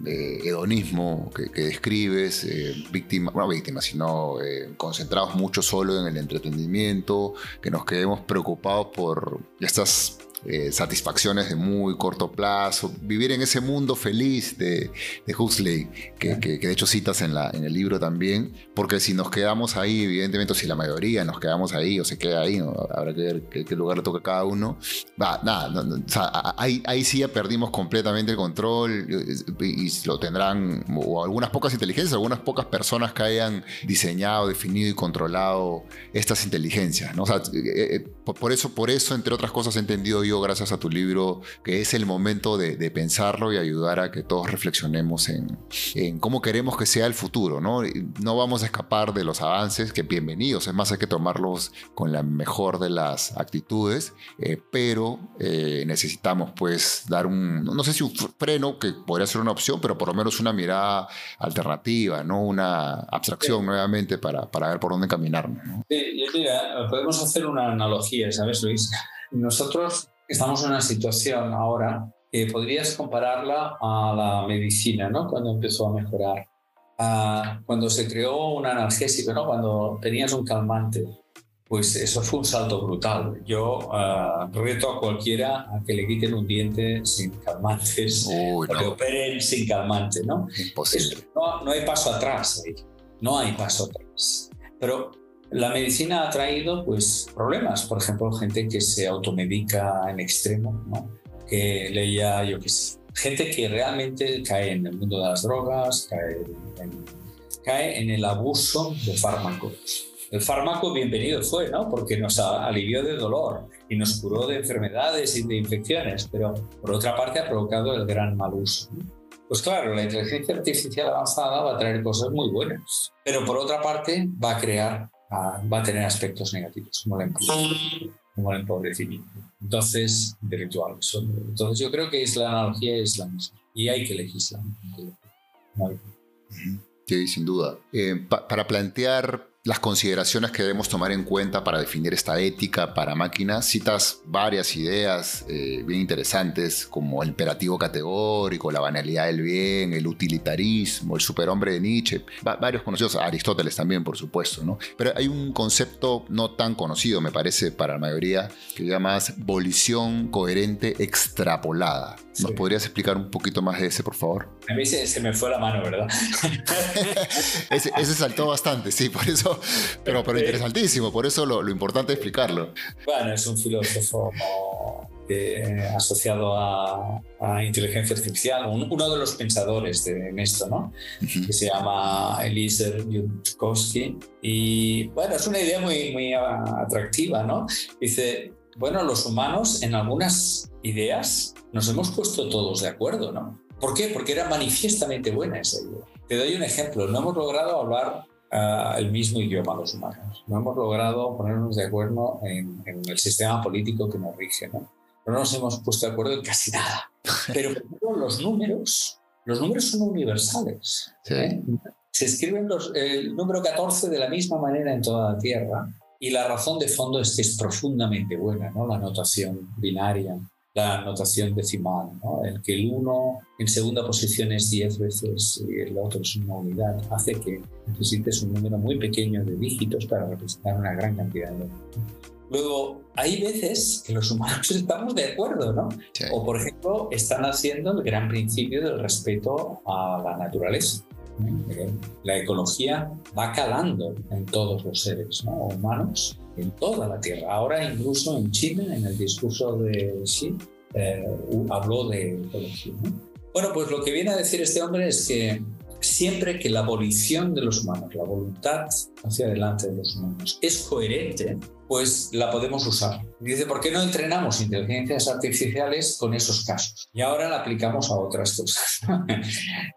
eh, hedonismo que, describes, eh, víctima, no víctima, sino eh, concentrados mucho solo en el entretenimiento, que nos quedemos preocupados por estas eh, satisfacciones de muy corto plazo, vivir en ese mundo feliz de, de Huxley, que, de hecho citas en, la, en el libro también, porque si nos quedamos ahí, evidentemente, si la mayoría nos quedamos ahí o se queda ahí, habrá que ver qué, lugar le toca a cada uno, va, nada, ahí, ahí sí ya perdimos completamente el control y, lo tendrán, o algunas pocas inteligencias, algunas pocas personas que hayan diseñado, definido y controlado estas inteligencias, ¿no? O sea, eh, eh, por, eso, por eso, entre otras cosas, he entendido yo gracias a tu libro que es el momento de, pensarlo y ayudar a que todos reflexionemos en, cómo queremos que sea el futuro. ¿no? no vamos a escapar de los avances, que bienvenidos, es más, hay que tomarlos con la mejor de las actitudes, eh, pero eh, necesitamos pues dar un, no sé si un freno, que podría ser una opción, pero por lo menos una mirada alternativa, ¿no? una abstracción nuevamente para, para ver por dónde caminarnos. Sí, mira, podemos hacer una analogía, ¿sabes, Luis? Nosotros estamos en una situación ahora que podrías compararla a la medicina, ¿no? Cuando empezó a mejorar. cuando se creó un analgésico, ¿no? Cuando tenías un calmante, pues eso fue un salto brutal. Yo uh, reto a cualquiera a que le quiten un diente sin calmantes, o que operen sin calmante, ¿no? Imposible. no, no, hay paso atrás ahí, no hay paso atrás. Pero la medicina ha traído pues, problemas, por ejemplo, gente que se automedica en extremo, ¿no? que leía, yo qué sé, gente que realmente cae en el mundo de las drogas, cae en, cae en el abuso de fármacos. El fármaco bienvenido fue, ¿no? Porque nos alivió de dolor y nos curó de enfermedades y de infecciones, pero por otra parte ha provocado el gran mal uso. Pues claro, la inteligencia artificial avanzada va a traer cosas muy buenas, pero por otra parte va a crear va a tener aspectos negativos, como el, como el empobrecimiento. Entonces, intelectual. Entonces, yo creo que es la analogía es la misma y hay que legislar. Sí, sin duda. Eh, para plantear las consideraciones que debemos tomar en cuenta para definir esta ética para máquinas, citas varias ideas eh, bien interesantes como el imperativo categórico, la banalidad del bien, el utilitarismo, el superhombre de Nietzsche, varios conocidos, Aristóteles también por supuesto, ¿no? Pero hay un concepto no tan conocido, me parece, para la mayoría, que se llama volición coherente extrapolada. ¿Nos podrías explicar un poquito más de ese, por favor? A mí se, me fue la mano, ¿verdad? ese, saltó bastante, sí, por eso, pero, pero interesantísimo, por eso lo, importante es explicarlo. Bueno, es un filósofo asociado a, inteligencia artificial, uno de los pensadores de, en esto, ¿no? Que se llama Eliezer Yudkowsky. Y bueno, es una idea muy, muy atractiva, ¿no? Dice, bueno, los humanos en algunas ideas nos hemos puesto todos de acuerdo, ¿no? ¿Por qué? Porque era manifiestamente buena esa idea. Te doy un ejemplo. No hemos logrado hablar uh, el mismo idioma los humanos. No hemos logrado ponernos de acuerdo en, el sistema político que nos rige, ¿no? No nos hemos puesto de acuerdo en casi nada. Pero por los números, los números son universales. ¿eh? Se escriben los, el número 14 de la misma manera en toda la Tierra y la razón de fondo es que es profundamente buena, ¿no? La notación binaria, la notación decimal, ¿no? El que el 1 en segunda posición es 10 veces y el otro es una unidad, hace que necesites un número muy pequeño de dígitos para representar una gran cantidad de Luego, hay veces que los humanos estamos de acuerdo, ¿no? O, por ejemplo, están haciendo el gran principio del respeto a la naturaleza. La ecología va calando en todos los seres humanos, en toda la Tierra. Ahora incluso en China, en el discurso de Xi, eh, habló de ecología. Bueno, pues lo que viene a decir este hombre es que siempre que la abolición de los humanos, la voluntad hacia adelante de los humanos es coherente pues la podemos usar. Dice, ¿por qué no entrenamos inteligencias artificiales con esos casos? Y ahora la aplicamos a otras cosas.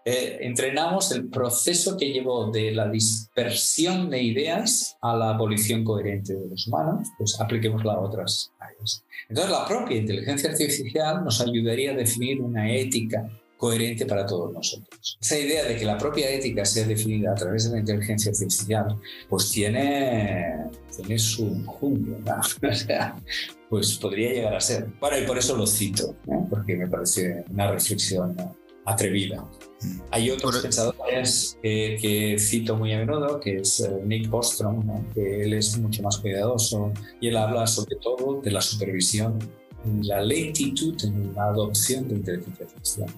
Eh, entrenamos el proceso que llevó de la dispersión de ideas a la abolición coherente de los humanos, pues apliquémosla a otras áreas. Entonces, la propia inteligencia artificial nos ayudaría a definir una ética coherente para todos nosotros. Esa idea de que la propia ética sea definida a través de la inteligencia artificial, pues tiene, tiene su junio, ¿no? o sea, pues podría llegar a ser. Bueno, y por eso lo cito, porque me parece una reflexión atrevida. Hay otros pensadores que, cito muy a menudo, que es eh, Nick Bostrom, que él es mucho más cuidadoso y él habla sobre todo de la supervisión la lentitud en la adopción de inteligencia artificial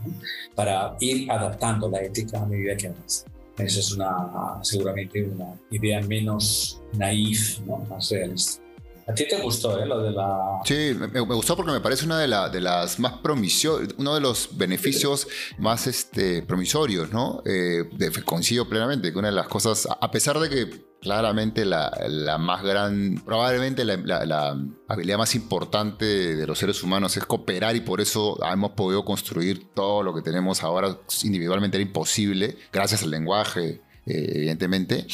para ir adaptando la ética a medida que avanza. Esa es una, seguramente una idea menos naif, ¿no? más realista. A ti te gustó, ¿eh? Lo de la... Sí, me, gustó porque me parece una de, de las más promisorios, uno de los beneficios más este, promisorios, ¿no? Eh, coincido plenamente que una de las cosas, a pesar de que claramente la, la más gran, probablemente la, la, habilidad más importante de los seres humanos es cooperar y por eso hemos podido construir todo lo que tenemos ahora individualmente era imposible gracias al lenguaje eh, evidentemente,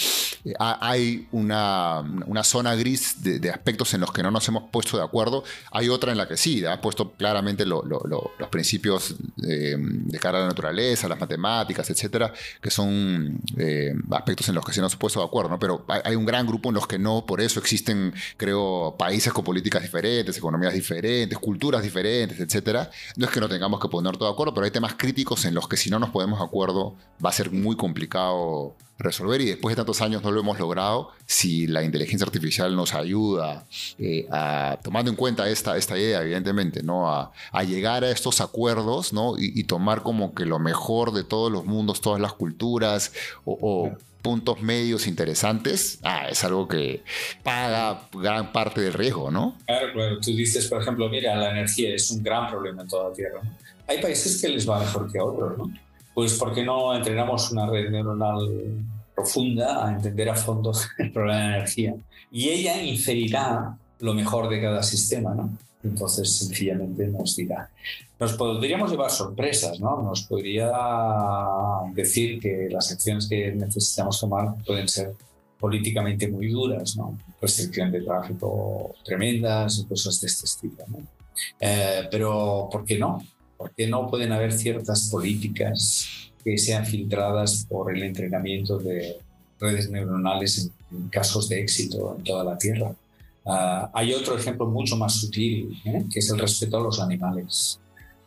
eh, hay una, una, zona gris de, aspectos en los que no nos hemos puesto de acuerdo. Hay otra en la que sí, ha puesto claramente los principios eh, de cara a la naturaleza, las matemáticas, etcétera, que son aspectos en los que sí nos hemos puesto de acuerdo, ¿no? Pero hay, un gran grupo en los que no, por eso existen, creo, países con políticas diferentes, economías diferentes, culturas diferentes, etcétera. No es que no tengamos que poner todo de acuerdo, pero hay temas críticos en los que si no nos ponemos de acuerdo va a ser muy complicado resolver y después de tantos años no lo hemos logrado, si la inteligencia artificial nos ayuda eh, a, tomando en cuenta esta, esta idea, evidentemente, ¿no? A, llegar a estos acuerdos ¿no? Y, tomar como que lo mejor de todos los mundos, todas las culturas o, puntos medios interesantes, ah, es algo que paga gran parte del riesgo, ¿no? Claro, claro. Tú dices, por ejemplo, mira, la energía es un gran problema en toda la Tierra. Hay países que les va mejor que otros, ¿no? Pues ¿por qué no entrenamos una red neuronal profunda a entender a fondo el problema de energía? Y ella inferirá lo mejor de cada sistema, ¿no? Entonces, sencillamente nos dirá. Nos podríamos llevar sorpresas, ¿no? Nos podría decir que las acciones que necesitamos tomar pueden ser políticamente muy duras, ¿no? Restricción de tráfico tremendas y cosas de este estilo, ¿no? Eh, pero, ¿por qué no? ¿Por qué no pueden haber ciertas políticas que sean filtradas por el entrenamiento de redes neuronales en, casos de éxito en toda la Tierra? Ah, hay otro ejemplo mucho más sutil, ¿eh? que es el respeto a los animales.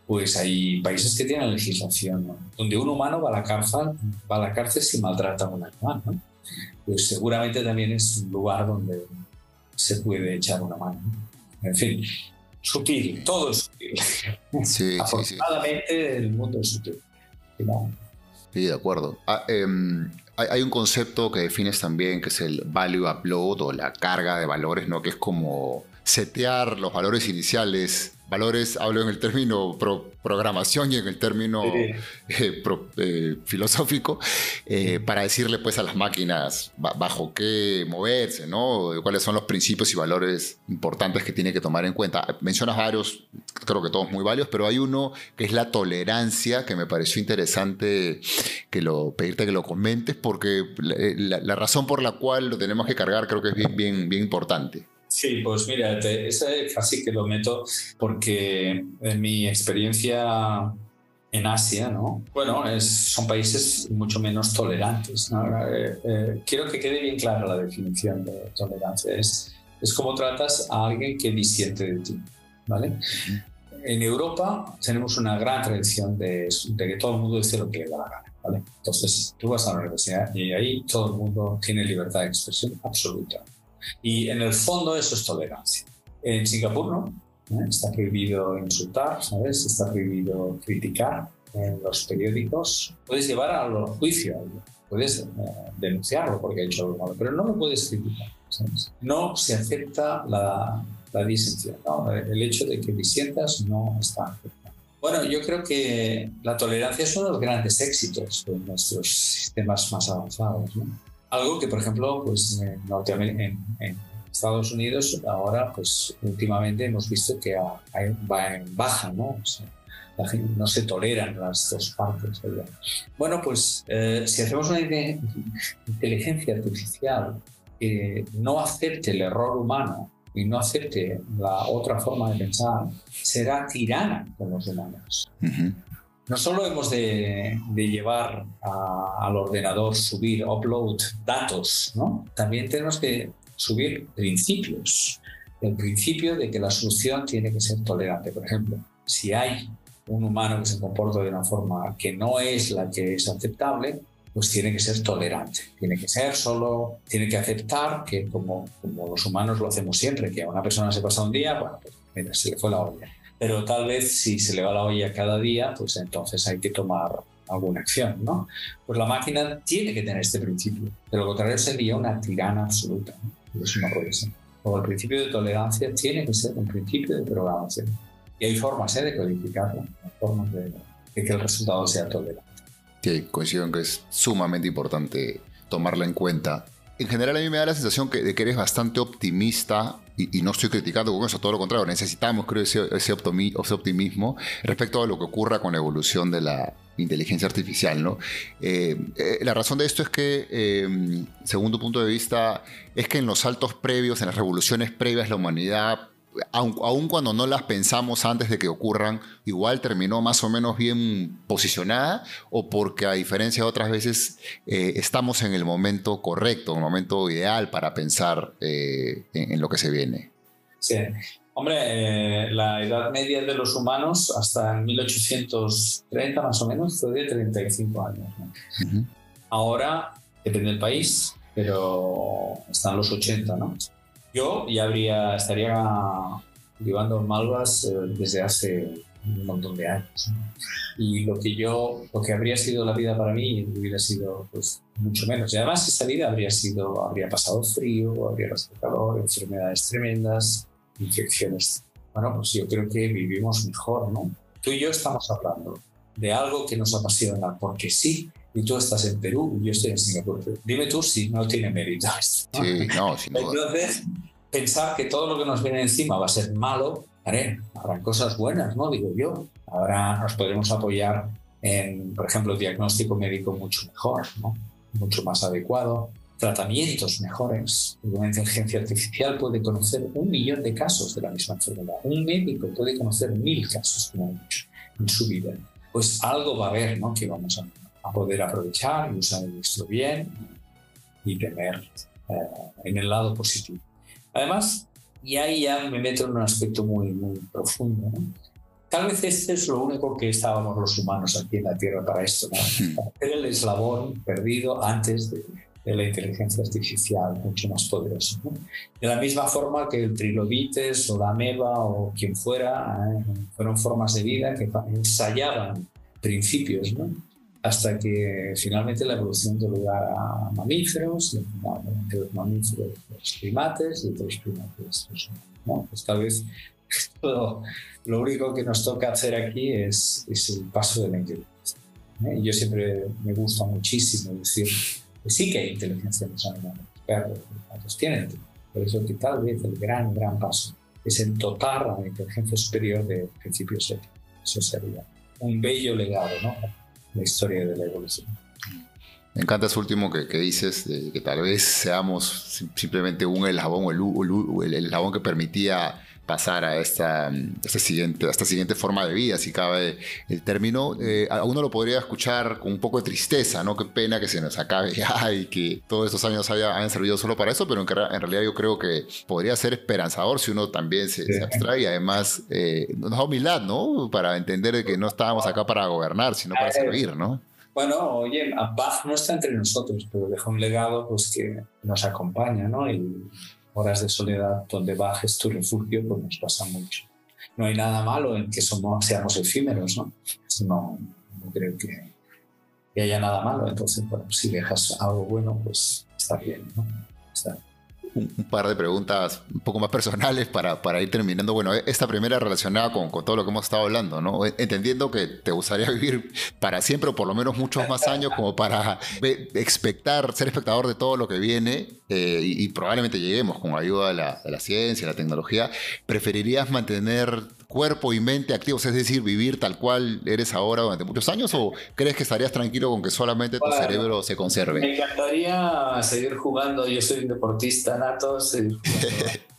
Pues hay países que tienen legislación donde un humano va a la cárcel, va a la cárcel si maltrata a un animal. Pues seguramente también es un lugar donde se puede echar una mano. En fin, sutil, todo es sutil. Sí, Afortunadamente el mundo es sutil. Sí, de acuerdo. Ah, em, hay, un concepto que defines también que es el value upload o la carga de valores, ¿no? Que es como setear los valores iniciales valores, hablo en el término programación y en el término eh, eh, filosófico, eh, para decirle pues a las máquinas bajo qué moverse, ¿no? Cuáles son los principios y valores importantes que tiene que tomar en cuenta. Mencionas varios, creo que todos muy válidos, pero hay uno que es la tolerancia, que me pareció interesante que lo, pedirte que lo comentes, porque la, razón por la cual lo tenemos que cargar creo que es bien, bien, bien importante. Sí, pues mira, ese casi que lo meto porque en mi experiencia en Asia, ¿no? Bueno, son países mucho menos tolerantes. Eh, eh, quiero que quede bien clara la definición de tolerancia. Es, es como tratas a alguien que disiente de ti, ¿vale? En Europa tenemos una gran tradición de, de, que todo el mundo dice lo que le da la gana, ¿vale? Entonces, tú vas a la universidad y ahí todo el mundo tiene libertad de expresión absoluta. Y en el fondo eso es tolerancia. En Singapur no, ¿Eh? está prohibido insultar, ¿sabes? Está prohibido criticar en los periódicos. Puedes llevar a juicio, puedes eh, denunciarlo porque ha hecho algo malo, pero no lo puedes criticar. ¿sabes? No se acepta la, la ¿no? el hecho de que disientas no está aceptado. Bueno, yo creo que la tolerancia es uno de los grandes éxitos de nuestros sistemas más avanzados. ¿no? Algo que, por ejemplo, pues en, en, Estados Unidos ahora, pues últimamente hemos visto que va en baja, ¿no? no se toleran las dos partes. Bueno, pues eh, si hacemos una inteligencia artificial que no acepte el error humano y no acepte la otra forma de pensar, será tirana con los humanos. No solo hemos de, llevar al ordenador, subir, upload datos, ¿no? También tenemos que subir principios. El principio de que la solución tiene que ser tolerante. Por ejemplo, si hay un humano que se comporta de una forma que no es la que es aceptable, pues tiene que ser tolerante. Tiene que ser solo, tiene que aceptar que como, los humanos lo hacemos siempre, que a una persona se pasa un día, bueno, pues mira, se le fue la olla. Pero tal vez si se le va la olla cada día, pues entonces hay que tomar alguna acción, ¿no? Pues la máquina tiene que tener este principio. De lo contrario sería una tirana absoluta. ¿no? Eso no puede ser. O el principio de tolerancia tiene que ser un principio de programación. Y hay formas ¿eh? de codificarlo, formas de, que el resultado sea tolerante. Sí, coincido en que es sumamente importante tomarla en cuenta. En general a mí me da la sensación que, de que eres bastante optimista y, no estoy criticando con eso, todo lo contrario, necesitamos creo ese, optimismo respecto a lo que ocurra con la evolución de la inteligencia artificial. ¿no? Eh, eh, la razón de esto es que, eh, según tu punto de vista, es que en los saltos previos, en las revoluciones previas, la humanidad aun, cuando no las pensamos antes de que ocurran, igual terminó más o menos bien posicionada o porque a diferencia de otras veces eh, estamos en el momento correcto, en el momento ideal para pensar eh, en, lo que se viene. Sí, hombre, eh, la edad media de los humanos hasta 1830 más o menos fue de 35 años. Ahora depende del país, pero están los 80, ¿no? Yo ya habría, estaría llevando malvas eh, desde hace un montón de años. Y lo que yo, lo que habría sido la vida para mí hubiera sido pues mucho menos. Y además esa vida habría sido, habría pasado frío, habría pasado calor, enfermedades tremendas, infecciones. Bueno, pues yo creo que vivimos mejor, ¿no? Tú y yo estamos hablando de algo que nos apasiona, porque sí, y tú estás en Perú y yo estoy en Singapur. Dime tú si no tiene mérito esto. Sí, no, sin duda. Entonces, pensar que todo lo que nos viene encima va a ser malo, haré, habrán cosas buenas, ¿no? Digo yo. Ahora nos podremos apoyar en, por ejemplo, diagnóstico médico mucho mejor, ¿no? Mucho más adecuado, tratamientos mejores. Una inteligencia artificial puede conocer un millón de casos de la misma enfermedad. Un médico puede conocer mil casos, como mucho, en su vida. Pues algo va a haber, ¿no? Que vamos a a poder aprovechar y usar nuestro bien y tener eh, en el lado positivo. Además, y ahí ya me meto en un aspecto muy, muy profundo. Tal vez este es lo único que estábamos los humanos aquí en la Tierra para esto, ¿no? Hmm. para hacer el eslabón perdido antes de, de, la inteligencia artificial mucho más poderosa. De la misma forma que el trilobites o la ameba o quien fuera, ¿eh? fueron formas de vida que ensayaban principios, ¿no? Hasta que finalmente la evolución dio lugar a mamíferos, de los mamíferos los primates y los primates los ¿no? Pues tal vez lo, único que nos toca hacer aquí es, es el paso de la inteligencia. ¿eh? Yo siempre me gusta muchísimo decir que sí que hay inteligencia en los animales, pero los tienen. Por eso que tal vez el gran, gran paso es en dotar a la inteligencia superior de principios éticos. Eso sería un bello legado, ¿no? La historia de la evolución. Me encanta eso último que, dices, de que tal vez seamos simplemente un eslabón o el, el, eslabón que permitía pasar a esta, esta, siguiente, a esta siguiente forma de vida, si cabe el término. Eh, a uno lo podría escuchar con un poco de tristeza, ¿no? Qué pena que se nos acabe ya y que todos estos años haya, hayan servido solo para eso, pero en, realidad yo creo que podría ser esperanzador si uno también se, abstrae y además eh, nos da humildad, ¿no? Para entender que no estábamos acá para gobernar, sino para servir, ¿no? Bueno, oye, Bach no está entre nosotros, pero deja un legado pues, que nos acompaña, ¿no? Y horas de soledad donde bajes tu refugio, pues nos pasa mucho. No hay nada malo en que somos, seamos efímeros, ¿no? No, no creo que, que, haya nada malo. Entonces, bueno, si dejas algo bueno, pues está bien, ¿no? Está bien un, par de preguntas un poco más personales para, para ir terminando. Bueno, esta primera relacionada con, con, todo lo que hemos estado hablando, ¿no? Entendiendo que te gustaría vivir para siempre o por lo menos muchos más años como para expectar, ser espectador de todo lo que viene eh, y, probablemente lleguemos con ayuda de la, de la ciencia, la tecnología. ¿Preferirías mantener cuerpo y mente activos, es decir, vivir tal cual eres ahora durante muchos años o crees que estarías tranquilo con que solamente tu cerebro se conserve? Me encantaría seguir jugando, yo soy un deportista nato, seguir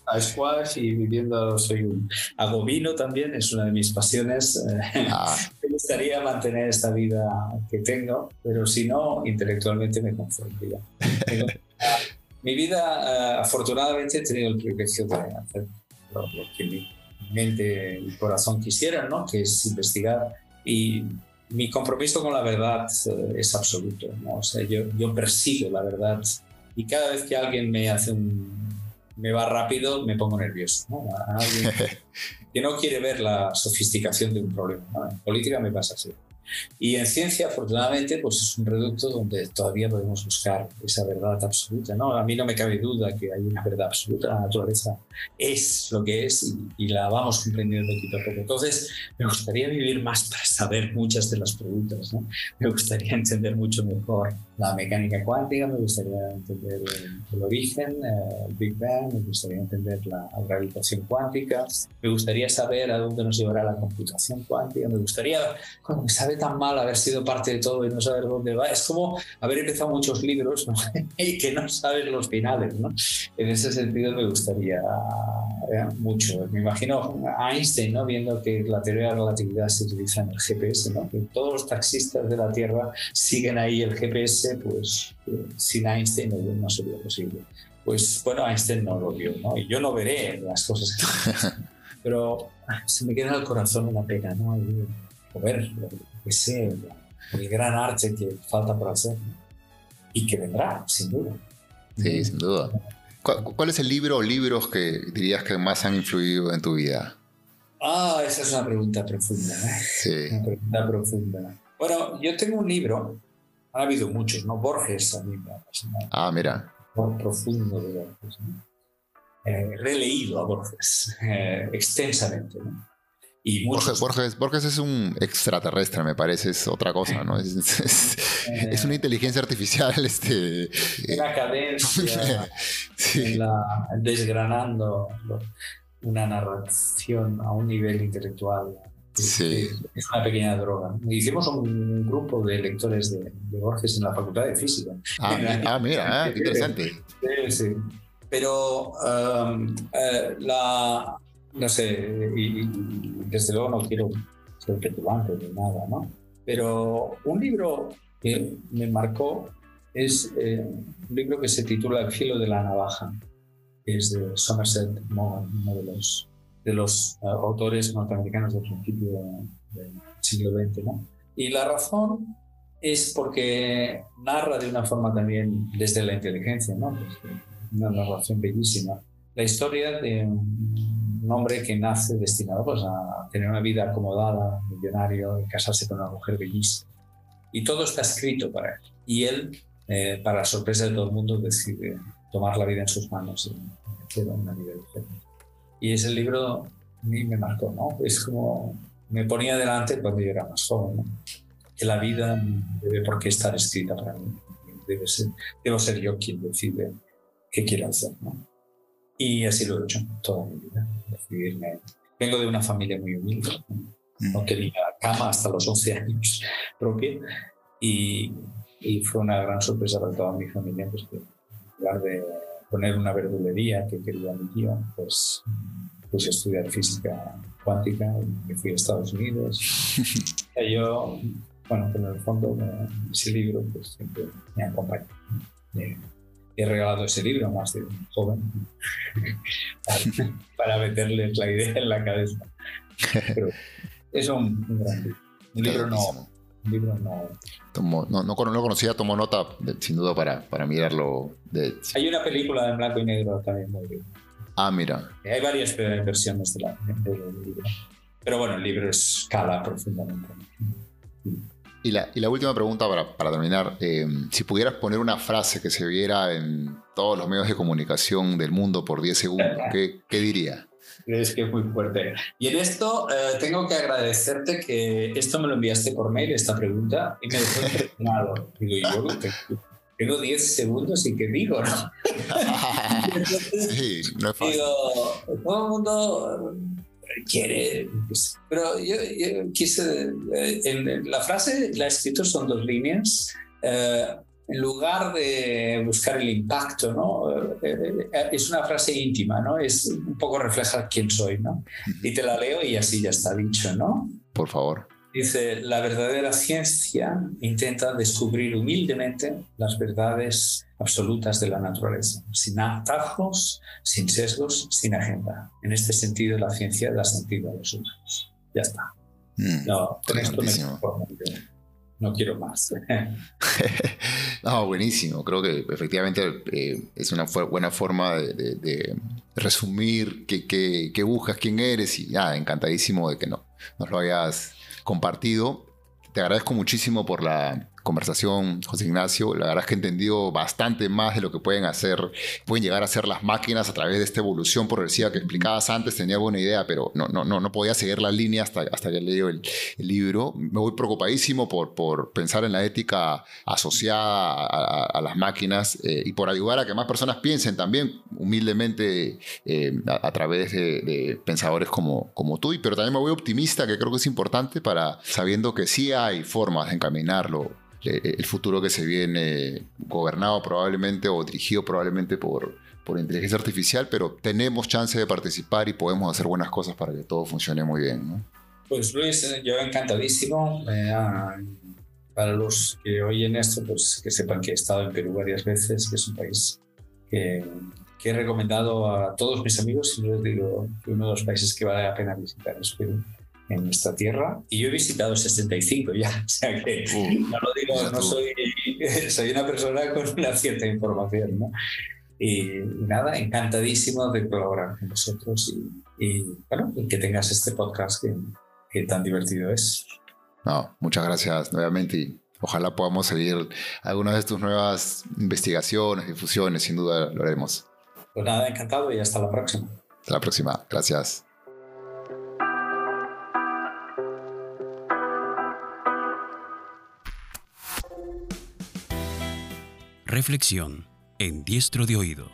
a squash y viviendo, soy un, hago vino también, es una de mis pasiones. Ah. gustaría mantener esta vida que tengo, pero si no, intelectualmente me conformaría. mi vida, eh, afortunadamente, he tenido el privilegio de hacer lo, que mi mente y corazón quisieran, ¿no? que es investigar. Y mi compromiso con la verdad eh, es absoluto. ¿no? O sea, yo, yo persigo la verdad y cada vez que alguien me hace un me va rápido, me pongo nervioso. ¿no? alguien que no quiere ver la sofisticación de un problema. En política me pasa así. Y en ciencia, afortunadamente, pues es un reducto donde todavía podemos buscar esa verdad absoluta. ¿no? A mí no me cabe duda que hay una verdad absoluta. La naturaleza es lo que es y, la vamos comprendiendo poquito a poco. Entonces, me gustaría vivir más para saber muchas de las preguntas. ¿no? Me gustaría entender mucho mejor la mecánica cuántica, me gustaría entender el, origen, eh, el Big Bang, me gustaría entender la gravitación cuántica, me gustaría saber a dónde nos llevará la computación cuántica, me gustaría, cuando me sabe tan mal haber sido parte de todo y no saber dónde va, es como haber empezado muchos libros y que no sabes los finales. ¿no? En ese sentido me gustaría eh, mucho. Me imagino a Einstein ¿no? viendo que la teoría de la relatividad se utiliza en el GPS, ¿no? que todos los taxistas de la Tierra siguen ahí el GPS pues eh, sin Einstein no sería posible. Pues bueno, Einstein no lo vio, ¿no? Y yo no veré las cosas. Pero ah, se me queda en el corazón una pena, ¿no? O ver lo que sé, el gran arte que falta por hacer y que vendrá, sin duda. Sí, sin duda. ¿Cuál, es el libro o libros que dirías que más han influido en tu vida? Ah, esa es una pregunta profunda. ¿eh? Sí. Una pregunta profunda. Bueno, yo tengo un libro ha habido muchos, ¿no? Borges a mí me Ah, mira. Profundo de Borges. Eh, releído a Borges eh, extensamente, ¿no? Y Borges, Borges, es un extraterrestre, me parece, es otra cosa, ¿no? Es, es, una inteligencia artificial. Este, una cadencia, sí. la, desgranando una narración a un nivel intelectual Sí. Es una pequeña droga. Hicimos un grupo de lectores de, Borges en la Facultad de Física. Ah, ah mira, ah, qué interesante. Sí, sí. Pero um, eh, la, no sé, y, desde luego no quiero ser petulante ni nada, ¿no? Pero un libro que me marcó es eh, un libro que se titula El filo de la navaja, que es de Somerset Maugham, uno de los de los eh, autores norteamericanos del principio del siglo XX. ¿no? Y la razón es porque narra de una forma también desde la inteligencia, ¿no? Pues, una narración bellísima, la historia de un hombre que nace destinado pues, a tener una vida acomodada, millonario, y casarse con una mujer bellísima. Y todo está escrito para él. Y él, eh, para sorpresa de todo el mundo, decide tomar la vida en sus manos y hacer una vida diferente. Y ese libro a mí me marcó, ¿no? Es como me ponía delante cuando yo era más joven, ¿no? Que la vida debe por qué estar escrita para mí. Debe ser, debo ser yo quien decide qué quiero hacer, ¿no? Y así lo he hecho toda mi vida. Decidirme. Vengo de una familia muy humilde. No, mm. tenía cama hasta los 11 años propia. Y, y, fue una gran sorpresa para toda mi familia, pues que en lugar de poner una verdulería que quería mi tío, pues puse a estudiar física cuántica y me fui a Estados Unidos. y yo, bueno, en el fondo ese libro pues siempre me acompaña. He regalado ese libro a más de un joven para, meterles la idea en la cabeza. Pero es un, gran libro. Un libro no, libro no. no, no, conocía, tomó nota, sin duda, para, para mirarlo. De... Hay una película en blanco y negro también muy bien. Ah, mira. Hay varias versiones de del libro. Pero bueno, el libro escala profundamente. Y la, y la última pregunta para, para terminar. Eh, si pudieras poner una frase que se viera en todos los medios de comunicación del mundo por 10 segundos, ¿qué, qué diría? Es que es muy fuerte. Y en esto eh, tengo que agradecerte que esto me lo enviaste por mail, esta pregunta, y me dejó impresionado. Digo, yo tengo 10 segundos y qué digo, ¿no? sí, no es fácil. Digo, todo el mundo quiere. Pues, pero yo, quise. Eh, en, la frase la he escrito son dos líneas. Eh, en lugar de buscar el impacto, ¿no? Eh, eh, es una frase íntima, ¿no? Es un poco refleja quién soy, ¿no? Y te la leo y así ya está dicho, ¿no? Por favor. Dice, la verdadera ciencia intenta descubrir humildemente las verdades absolutas de la naturaleza, sin atajos, sin sesgos, sin agenda. En este sentido, la ciencia da sentido a los humanos. Ya está. Mm, no, no quiero más. no, buenísimo. Creo que efectivamente eh, es una buena forma de, resumir qué, buscas, quién eres y nada, encantadísimo de que no, nos lo hayas compartido. Te agradezco muchísimo por la, conversación, José Ignacio. La verdad es que he entendido bastante más de lo que pueden hacer, pueden llegar a ser las máquinas a través de esta evolución progresiva que explicabas antes. Tenía buena idea, pero no, no, no, no podía seguir la línea hasta, hasta que leí el, el, libro. Me voy preocupadísimo por, por pensar en la ética asociada a, las máquinas eh, y por ayudar a que más personas piensen también humildemente eh, a, través de, de, pensadores como, como tú. Pero también me voy optimista, que creo que es importante para sabiendo que sí hay formas de encaminarlo el futuro que se viene gobernado probablemente o dirigido probablemente por, por inteligencia artificial, pero tenemos chance de participar y podemos hacer buenas cosas para que todo funcione muy bien. Pues Luis, eh, yo encantadísimo. Eh, para los que oyen esto, pues que sepan que he estado en Perú varias veces, que es un país que, que he recomendado a todos mis amigos y les digo que uno de los países que vale la pena visitar es Perú en nuestra tierra. Y yo he visitado 65 ya, o sea que no lo digo, no soy, soy una persona con una cierta información, ¿no? Y, nada, encantadísimo de colaborar con vosotros y, bueno, y que tengas este podcast que, que, tan divertido es. No, muchas gracias nuevamente y ojalá podamos seguir algunas de tus nuevas investigaciones, difusiones, sin duda lo haremos. Pues nada, encantado y hasta la próxima. Hasta la próxima, gracias. Reflexión en diestro de oído.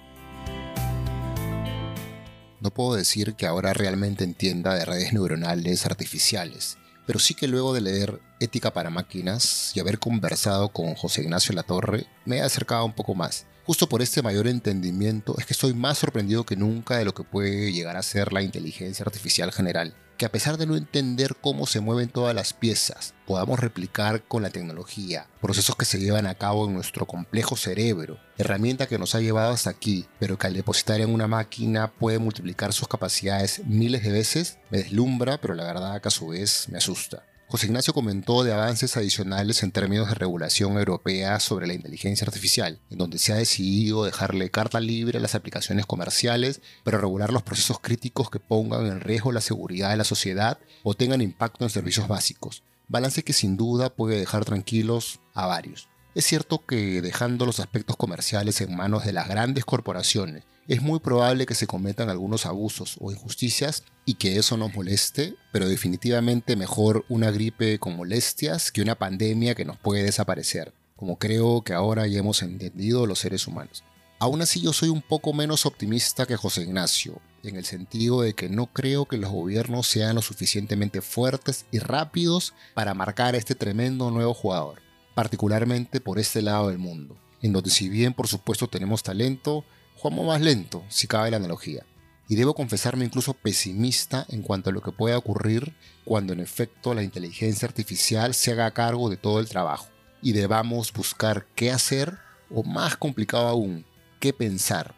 No puedo decir que ahora realmente entienda de redes neuronales artificiales, pero sí que luego de leer Ética para Máquinas y haber conversado con José Ignacio Latorre, me he acercado un poco más. Justo por este mayor entendimiento es que estoy más sorprendido que nunca de lo que puede llegar a ser la inteligencia artificial general que a pesar de no entender cómo se mueven todas las piezas, podamos replicar con la tecnología procesos que se llevan a cabo en nuestro complejo cerebro, herramienta que nos ha llevado hasta aquí, pero que al depositar en una máquina puede multiplicar sus capacidades miles de veces, me deslumbra, pero la verdad que a su vez me asusta. José Ignacio comentó de avances adicionales en términos de regulación europea sobre la inteligencia artificial, en donde se ha decidido dejarle carta libre a las aplicaciones comerciales, pero regular los procesos críticos que pongan en riesgo la seguridad de la sociedad o tengan impacto en servicios básicos. Balance que sin duda puede dejar tranquilos a varios. Es cierto que dejando los aspectos comerciales en manos de las grandes corporaciones es muy probable que se cometan algunos abusos o injusticias y que eso nos moleste, pero definitivamente mejor una gripe con molestias que una pandemia que nos puede desaparecer, como creo que ahora ya hemos entendido los seres humanos. Aún así yo soy un poco menos optimista que José Ignacio, en el sentido de que no creo que los gobiernos sean lo suficientemente fuertes y rápidos para marcar a este tremendo nuevo jugador, particularmente por este lado del mundo, en donde si bien por supuesto tenemos talento, jugamos más lento, si cabe la analogía. Y debo confesarme incluso pesimista en cuanto a lo que pueda ocurrir cuando en efecto la inteligencia artificial se haga cargo de todo el trabajo y debamos buscar qué hacer o más complicado aún, qué pensar.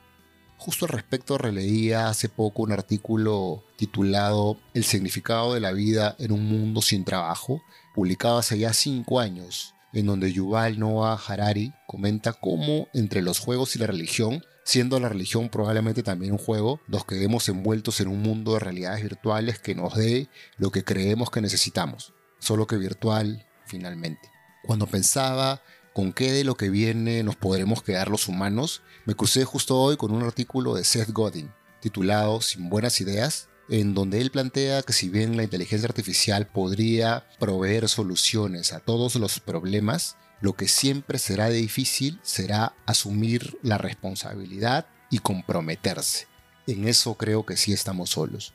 Justo al respecto releía hace poco un artículo titulado El significado de la vida en un mundo sin trabajo, publicado hace ya cinco años, en donde Yuval Noah Harari comenta cómo entre los juegos y la religión siendo la religión probablemente también un juego, nos quedemos envueltos en un mundo de realidades virtuales que nos dé lo que creemos que necesitamos, solo que virtual finalmente. Cuando pensaba con qué de lo que viene nos podremos quedar los humanos, me crucé justo hoy con un artículo de Seth Godin, titulado Sin buenas ideas, en donde él plantea que si bien la inteligencia artificial podría proveer soluciones a todos los problemas, lo que siempre será difícil será asumir la responsabilidad y comprometerse. En eso creo que sí estamos solos.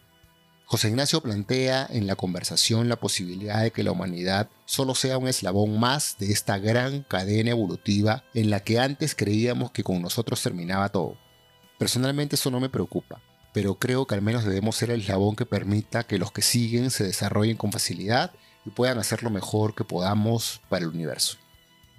José Ignacio plantea en la conversación la posibilidad de que la humanidad solo sea un eslabón más de esta gran cadena evolutiva en la que antes creíamos que con nosotros terminaba todo. Personalmente eso no me preocupa, pero creo que al menos debemos ser el eslabón que permita que los que siguen se desarrollen con facilidad y puedan hacer lo mejor que podamos para el universo.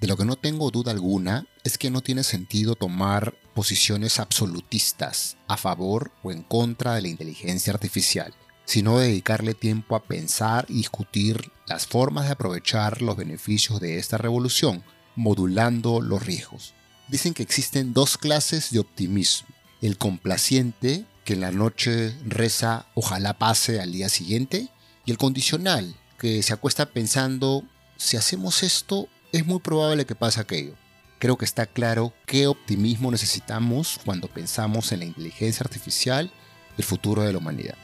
De lo que no tengo duda alguna es que no tiene sentido tomar posiciones absolutistas a favor o en contra de la inteligencia artificial, sino dedicarle tiempo a pensar y discutir las formas de aprovechar los beneficios de esta revolución, modulando los riesgos. Dicen que existen dos clases de optimismo, el complaciente, que en la noche reza ojalá pase al día siguiente, y el condicional, que se acuesta pensando si hacemos esto es muy probable que pase aquello. Creo que está claro qué optimismo necesitamos cuando pensamos en la inteligencia artificial el futuro de la humanidad.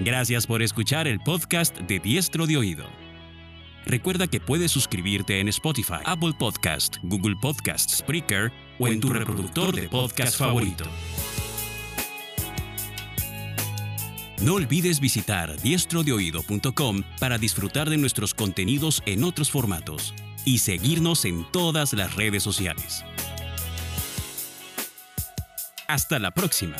Gracias por escuchar el podcast de Diestro de Oído. Recuerda que puedes suscribirte en Spotify, Apple Podcast, Google Podcast, Spreaker o en tu reproductor de podcast favorito. No olvides visitar diestrodeoído.com para disfrutar de nuestros contenidos en otros formatos y seguirnos en todas las redes sociales. Hasta la próxima.